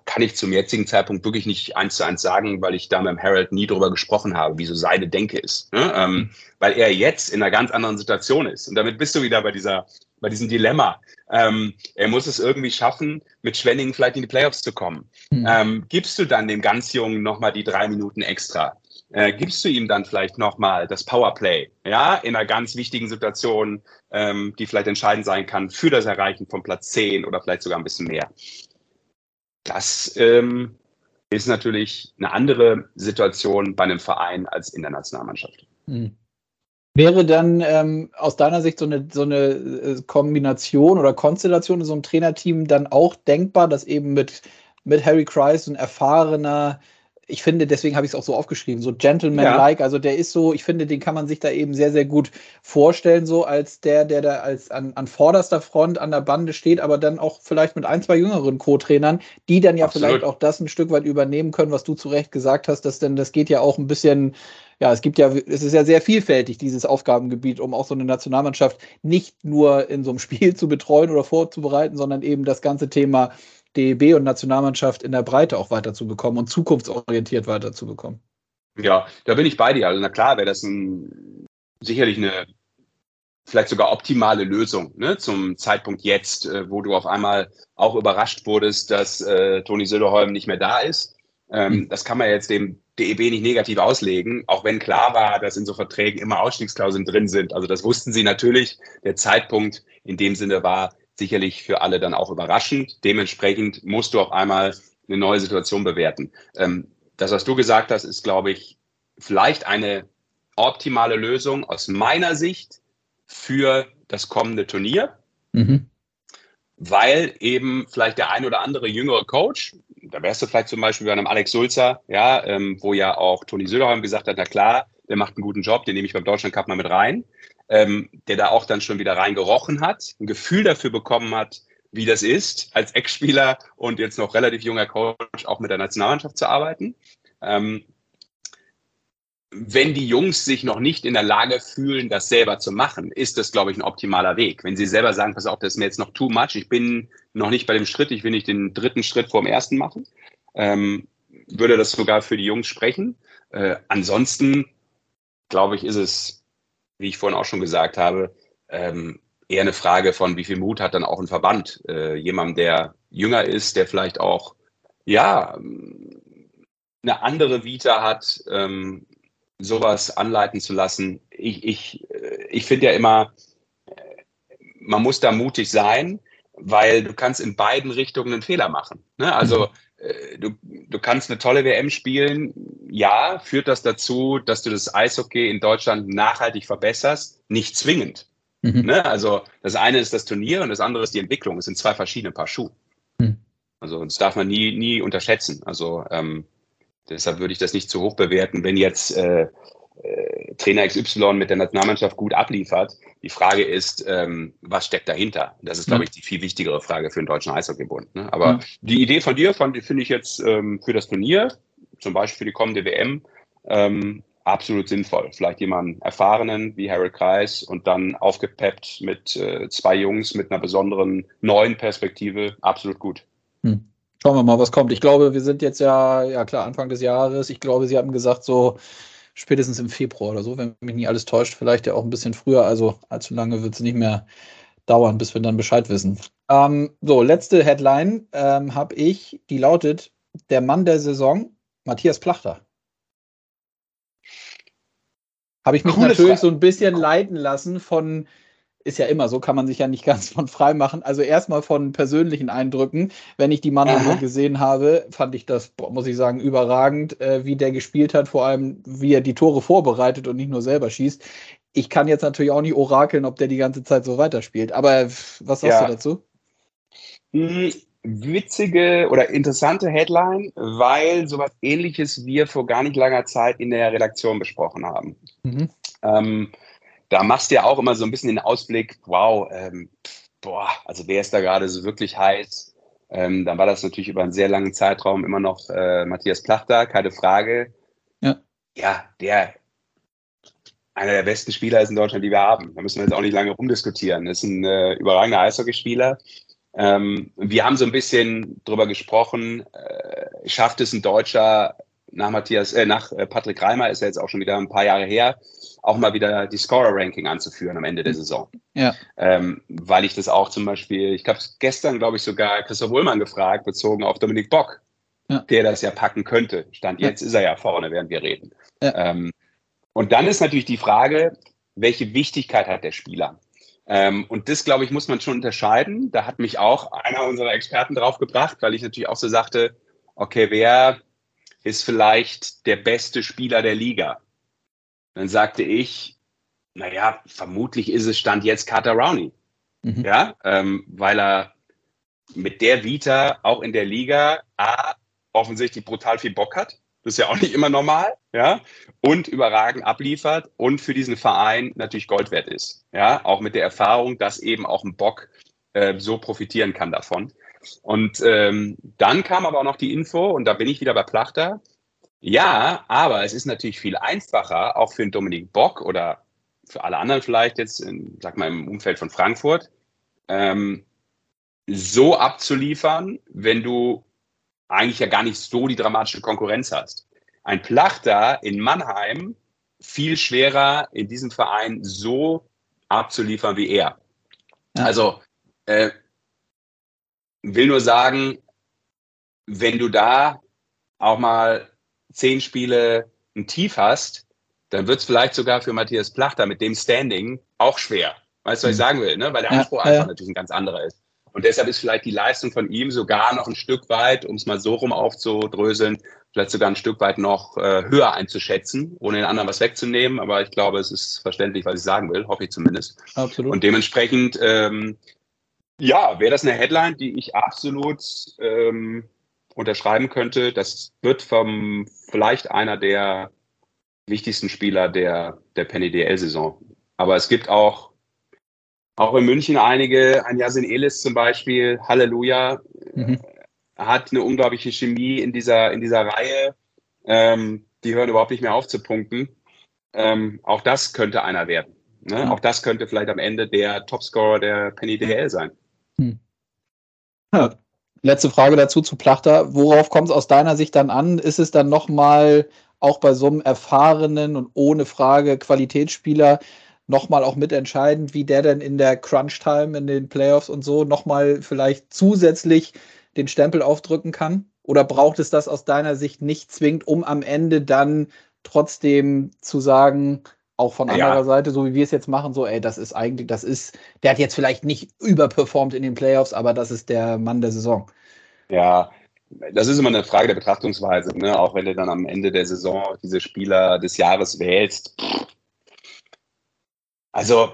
kann ich zum jetzigen Zeitpunkt wirklich nicht eins zu eins sagen, weil ich da mit Harold nie drüber gesprochen habe, wie so seine Denke ist. Ne? Ähm, mhm. weil er jetzt in einer ganz anderen Situation ist. Und damit bist du wieder bei dieser, bei diesem Dilemma. Ähm, er muss es irgendwie schaffen, mit Schwenningen vielleicht in die Playoffs zu kommen. Mhm. Ähm, gibst du dann dem ganz Jungen nochmal die drei Minuten extra? Äh, gibst du ihm dann vielleicht nochmal das Powerplay, ja, in einer ganz wichtigen Situation, ähm, die vielleicht entscheidend sein kann für das Erreichen von Platz 10 oder vielleicht sogar ein bisschen mehr. Das ähm, ist natürlich eine andere Situation bei einem Verein als in der Nationalmannschaft. Hm. Wäre dann ähm, aus deiner Sicht so eine, so eine äh, Kombination oder Konstellation in so einem Trainerteam dann auch denkbar, dass eben mit, mit Harry Kreis ein erfahrener ich finde, deswegen habe ich es auch so aufgeschrieben, so Gentleman-like. Ja. Also der ist so, ich finde, den kann man sich da eben sehr, sehr gut vorstellen, so als der, der da als an, an vorderster Front an der Bande steht, aber dann auch vielleicht mit ein, zwei jüngeren Co-Trainern, die dann ja Absolut. vielleicht auch das ein Stück weit übernehmen können, was du zu Recht gesagt hast, dass denn das geht ja auch ein bisschen, ja, es gibt ja, es ist ja sehr vielfältig, dieses Aufgabengebiet, um auch so eine Nationalmannschaft nicht nur in so einem [LAUGHS] Spiel zu betreuen oder vorzubereiten, sondern eben das ganze Thema DEB und Nationalmannschaft in der Breite auch weiterzubekommen und zukunftsorientiert weiterzubekommen. Ja, da bin ich bei dir. Also na klar, wäre das ein, sicherlich eine vielleicht sogar optimale Lösung ne, zum Zeitpunkt jetzt, äh, wo du auf einmal auch überrascht wurdest, dass äh, Toni Söderholm nicht mehr da ist. Ähm, mhm. Das kann man jetzt dem DEB nicht negativ auslegen, auch wenn klar war, dass in so Verträgen immer Ausstiegsklauseln drin sind. Also das wussten sie natürlich. Der Zeitpunkt in dem Sinne war sicherlich für alle dann auch überraschend. Dementsprechend musst du auf einmal eine neue Situation bewerten. Ähm, das, was du gesagt hast, ist, glaube ich, vielleicht eine optimale Lösung aus meiner Sicht für das kommende Turnier, mhm. weil eben vielleicht der ein oder andere jüngere Coach, da wärst du vielleicht zum Beispiel bei einem Alex Sulzer, ja, ähm, wo ja auch Toni Söderholm gesagt hat, na klar, der macht einen guten Job, den nehme ich beim Deutschland Cup mal mit rein ähm, der da auch dann schon wieder reingerochen hat, ein Gefühl dafür bekommen hat, wie das ist, als Ex-Spieler und jetzt noch relativ junger Coach auch mit der Nationalmannschaft zu arbeiten. Ähm, wenn die Jungs sich noch nicht in der Lage fühlen, das selber zu machen, ist das, glaube ich, ein optimaler Weg. Wenn sie selber sagen, pass auf, das ist mir jetzt noch too much, ich bin noch nicht bei dem Schritt, ich will nicht den dritten Schritt vor dem ersten machen, ähm, würde das sogar für die Jungs sprechen. Äh, ansonsten, glaube ich, ist es wie ich vorhin auch schon gesagt habe, ähm, eher eine Frage von, wie viel Mut hat dann auch ein Verband. Äh, jemand, der jünger ist, der vielleicht auch, ja, eine andere Vita hat, ähm, sowas anleiten zu lassen. Ich, ich, äh, ich finde ja immer, man muss da mutig sein, weil du kannst in beiden Richtungen einen Fehler machen. Ne? Also mhm. Äh, du, du kannst eine tolle WM spielen. Ja, führt das dazu, dass du das Eishockey in Deutschland nachhaltig verbesserst? Nicht zwingend. Mhm. Ne? Also das eine ist das Turnier und das andere ist die Entwicklung. Es sind zwei verschiedene Paar Schuhe. Mhm. Also das darf man nie, nie unterschätzen. Also ähm, deshalb würde ich das nicht zu hoch bewerten, wenn jetzt äh, äh, Trainer XY mit der Nationalmannschaft gut abliefert. Die Frage ist, ähm, was steckt dahinter? Das ist, glaube ich, die viel wichtigere Frage für den Deutschen Eishockeybund. Ne? Aber mhm. die Idee von dir finde ich jetzt ähm, für das Turnier, zum Beispiel für die kommende WM, ähm, absolut sinnvoll. Vielleicht jemanden Erfahrenen wie Harold Kreis und dann aufgepeppt mit äh, zwei Jungs mit einer besonderen neuen Perspektive. Absolut gut. Hm. Schauen wir mal, was kommt. Ich glaube, wir sind jetzt ja, ja klar, Anfang des Jahres. Ich glaube, Sie haben gesagt, so spätestens im Februar oder so, wenn mich nicht alles täuscht, vielleicht ja auch ein bisschen früher, also allzu lange wird es nicht mehr dauern, bis wir dann Bescheid wissen. Ähm, so, letzte Headline ähm, habe ich, die lautet: Der Mann der Saison, Matthias Plachter. Habe ich mich Coole natürlich Frage. so ein bisschen leiten lassen von ist ja immer so, kann man sich ja nicht [LAUGHS] ganz von frei machen. Also erstmal von persönlichen Eindrücken. Wenn ich die Mannheimer gesehen habe, fand ich das, muss ich sagen, überragend, äh, wie der gespielt hat, vor allem wie er die Tore vorbereitet und nicht nur selber schießt. Ich kann jetzt natürlich auch nicht orakeln, ob der die ganze Zeit so weiterspielt. Aber was sagst ja. du dazu? Hm, witzige oder interessante Headline, weil sowas ähnliches wir vor gar nicht langer Zeit in der Redaktion besprochen haben. Mhm. Ähm, da machst du ja auch immer so ein bisschen den Ausblick, wow, ähm, boah, also wer ist da gerade so wirklich heiß? Ähm, dann war das natürlich über einen sehr langen Zeitraum immer noch äh, Matthias Plachter, keine Frage. Ja. ja, der einer der besten Spieler ist in Deutschland, die wir haben. Da müssen wir jetzt auch nicht lange rumdiskutieren. Das ist ein äh, überragender Eishockeyspieler. Ähm, wir haben so ein bisschen drüber gesprochen, äh, schafft es ein Deutscher nach Matthias, äh, nach äh, Patrick Reimer, ist ja jetzt auch schon wieder ein paar Jahre her, auch mal wieder die Scorer-Ranking anzuführen am Ende der Saison. Ja. Ähm, weil ich das auch zum Beispiel, ich habe gestern, glaube ich, sogar Christoph Ullmann gefragt, bezogen auf Dominik Bock, ja. der das ja packen könnte. Stand jetzt ja. ist er ja vorne, während wir reden. Ähm, und dann ist natürlich die Frage, welche Wichtigkeit hat der Spieler? Ähm, und das, glaube ich, muss man schon unterscheiden. Da hat mich auch einer unserer Experten drauf gebracht, weil ich natürlich auch so sagte, okay, wer ist vielleicht der beste Spieler der Liga? Dann sagte ich, naja, vermutlich ist es Stand jetzt Carter Rowney. Mhm. Ja, ähm, weil er mit der Vita auch in der Liga A, offensichtlich brutal viel Bock hat. Das ist ja auch nicht immer normal, ja, und überragend abliefert und für diesen Verein natürlich Gold wert ist. Ja, auch mit der Erfahrung, dass eben auch ein Bock äh, so profitieren kann davon. Und ähm, dann kam aber auch noch die Info, und da bin ich wieder bei Plachter, ja, aber es ist natürlich viel einfacher, auch für einen Dominik Bock oder für alle anderen vielleicht jetzt, in, sag mal, im Umfeld von Frankfurt, ähm, so abzuliefern, wenn du eigentlich ja gar nicht so die dramatische Konkurrenz hast. Ein Plachter in Mannheim viel schwerer in diesem Verein so abzuliefern wie er. Ja. Also äh, will nur sagen, wenn du da auch mal zehn Spiele ein Tief hast, dann wird es vielleicht sogar für Matthias Plachter mit dem Standing auch schwer. Weißt du, was ich mhm. sagen will? Ne? Weil der Anspruch ja, einfach ja. natürlich ein ganz anderer ist. Und deshalb ist vielleicht die Leistung von ihm sogar noch ein Stück weit, um es mal so rum aufzudröseln, vielleicht sogar ein Stück weit noch äh, höher einzuschätzen, ohne den anderen was wegzunehmen. Aber ich glaube, es ist verständlich, was ich sagen will, hoffe ich zumindest. Absolut. Und dementsprechend, ähm, ja, wäre das eine Headline, die ich absolut ähm, unterschreiben könnte. Das wird vom vielleicht einer der wichtigsten Spieler der, der Penny DL-Saison. Aber es gibt auch, auch in München einige, ein Yasin Elis zum Beispiel, Halleluja, mhm. hat eine unglaubliche Chemie in dieser, in dieser Reihe. Ähm, die hören überhaupt nicht mehr auf zu punkten. Ähm, auch das könnte einer werden. Ne? Mhm. Auch das könnte vielleicht am Ende der Topscorer der Penny DL sein. Mhm. Ja, Letzte Frage dazu zu Plachter. Worauf kommt es aus deiner Sicht dann an? Ist es dann nochmal auch bei so einem erfahrenen und ohne Frage Qualitätsspieler nochmal auch mitentscheidend, wie der denn in der Crunch-Time, in den Playoffs und so nochmal vielleicht zusätzlich den Stempel aufdrücken kann? Oder braucht es das aus deiner Sicht nicht zwingend, um am Ende dann trotzdem zu sagen, auch von anderer ja. Seite, so wie wir es jetzt machen, so, ey, das ist eigentlich, das ist, der hat jetzt vielleicht nicht überperformt in den Playoffs, aber das ist der Mann der Saison. Ja, das ist immer eine Frage der Betrachtungsweise, ne? auch wenn du dann am Ende der Saison diese Spieler des Jahres wählst. Also,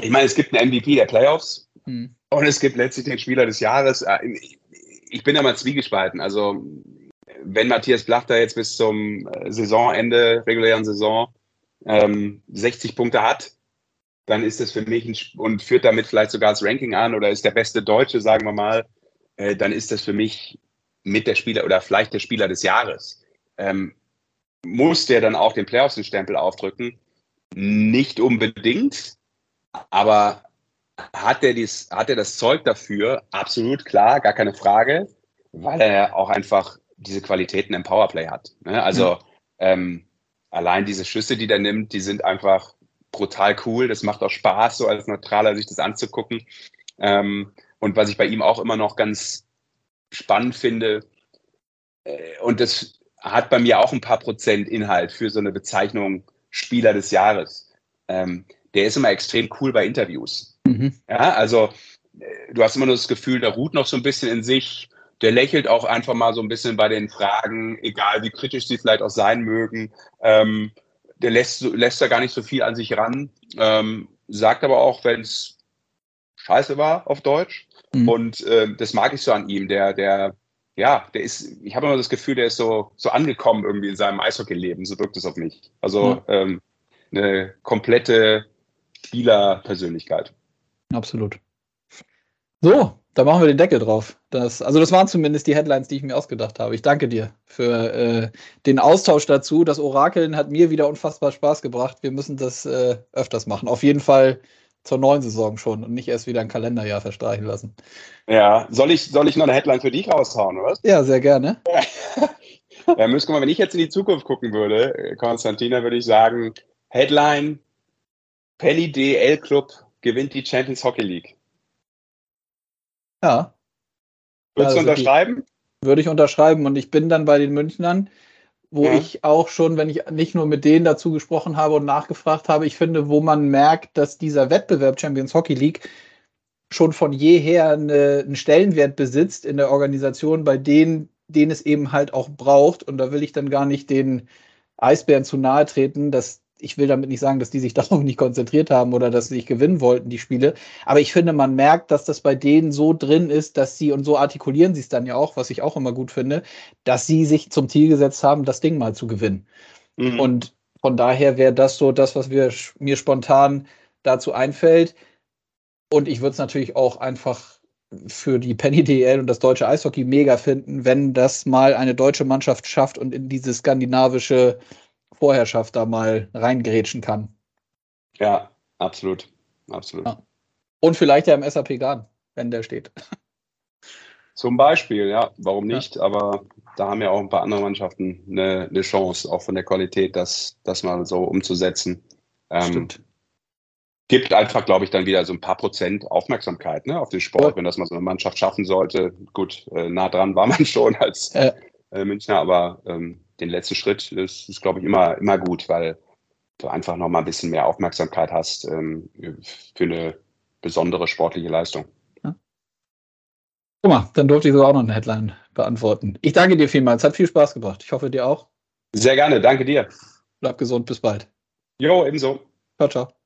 ich meine, es gibt einen MVP der Playoffs hm. und es gibt letztlich den Spieler des Jahres. Äh, ich bin da mal zwiegespalten. Also, wenn Matthias Blachter jetzt bis zum äh, Saisonende, regulären Saison, ähm, 60 Punkte hat, dann ist das für mich ein, und führt damit vielleicht sogar das Ranking an oder ist der beste Deutsche, sagen wir mal, äh, dann ist das für mich mit der Spieler oder vielleicht der Spieler des Jahres. Ähm, muss der dann auch den Playoffs den Stempel aufdrücken? Nicht unbedingt, aber hat er, dies, hat er das Zeug dafür? Absolut klar, gar keine Frage, weil er auch einfach diese Qualitäten im Powerplay hat. Ne? Also mhm. ähm, allein diese Schüsse, die der nimmt, die sind einfach brutal cool. Das macht auch Spaß, so als Neutraler sich das anzugucken. Ähm, und was ich bei ihm auch immer noch ganz spannend finde, äh, und das hat bei mir auch ein paar Prozent Inhalt für so eine Bezeichnung Spieler des Jahres. Ähm, der ist immer extrem cool bei Interviews. Mhm. Ja, also äh, du hast immer nur das Gefühl, der ruht noch so ein bisschen in sich. Der lächelt auch einfach mal so ein bisschen bei den Fragen, egal wie kritisch sie vielleicht auch sein mögen. Ähm, der lässt, lässt da gar nicht so viel an sich ran, ähm, sagt aber auch, wenn es scheiße war auf Deutsch. Mhm. Und äh, das mag ich so an ihm. Der, der, ja, der ist, ich habe immer das Gefühl, der ist so, so angekommen irgendwie in seinem Eishockey-Leben. So wirkt es auf mich. Also ja. ähm, eine komplette Spielerpersönlichkeit. Absolut. So, da machen wir den Deckel drauf. Das, also das waren zumindest die Headlines, die ich mir ausgedacht habe. Ich danke dir für äh, den Austausch dazu. Das Orakeln hat mir wieder unfassbar Spaß gebracht. Wir müssen das äh, öfters machen. Auf jeden Fall zur neuen Saison schon und nicht erst wieder ein Kalenderjahr verstreichen lassen. Ja, soll ich, soll ich noch eine Headline für dich raushauen, oder? Ja, sehr gerne. [LAUGHS] ja, wir mal, wenn ich jetzt in die Zukunft gucken würde, Konstantina, würde ich sagen, Headline, Penny DL Club gewinnt die Champions Hockey League. Ja. Würdest also du unterschreiben? Würde ich unterschreiben und ich bin dann bei den Münchnern, wo ja. ich auch schon, wenn ich nicht nur mit denen dazu gesprochen habe und nachgefragt habe, ich finde, wo man merkt, dass dieser Wettbewerb Champions Hockey League schon von jeher eine, einen Stellenwert besitzt in der Organisation, bei denen, den es eben halt auch braucht. Und da will ich dann gar nicht den Eisbären zu nahe treten, dass ich will damit nicht sagen, dass die sich [LAUGHS] darauf nicht konzentriert haben oder dass sie nicht gewinnen wollten, die Spiele. Aber ich finde, man merkt, dass das bei denen so drin ist, dass sie, und so artikulieren sie es dann ja auch, was ich auch immer gut finde, dass sie sich zum Ziel gesetzt haben, das Ding mal zu gewinnen. Mhm. Und von daher wäre das so das, was wir, mir spontan dazu einfällt. Und ich würde es natürlich auch einfach für die Penny DL und das deutsche Eishockey mega finden, wenn das mal eine deutsche Mannschaft schafft und in diese skandinavische Vorherrschaft da mal reingrätschen kann. Ja, absolut. Absolut. Ja. Und vielleicht ja im SAP Garden, wenn der steht. [LAUGHS] Zum Beispiel, ja, warum nicht? Ja. Aber da haben ja auch ein paar andere Mannschaften eine, eine Chance, auch von der Qualität, das, das mal so umzusetzen. Ähm, Stimmt. Gibt einfach, glaube ich, dann wieder so ein paar Prozent Aufmerksamkeit ne, auf den Sport, ja. wenn das mal so eine Mannschaft schaffen sollte. Gut, äh, nah dran war man [LAUGHS] schon als äh, Münchner, aber ähm, den letzten Schritt ist, ist glaube ich, immer, immer gut, weil du einfach noch mal ein bisschen mehr Aufmerksamkeit hast ähm, für eine besondere sportliche Leistung. Ja. Guck mal, dann durfte ich sogar auch noch eine Headline beantworten. Ich danke dir vielmals, hat viel Spaß gebracht. Ich hoffe dir auch. Sehr gerne, danke dir. Bleib gesund, bis bald. Jo, ebenso. Ciao, ciao.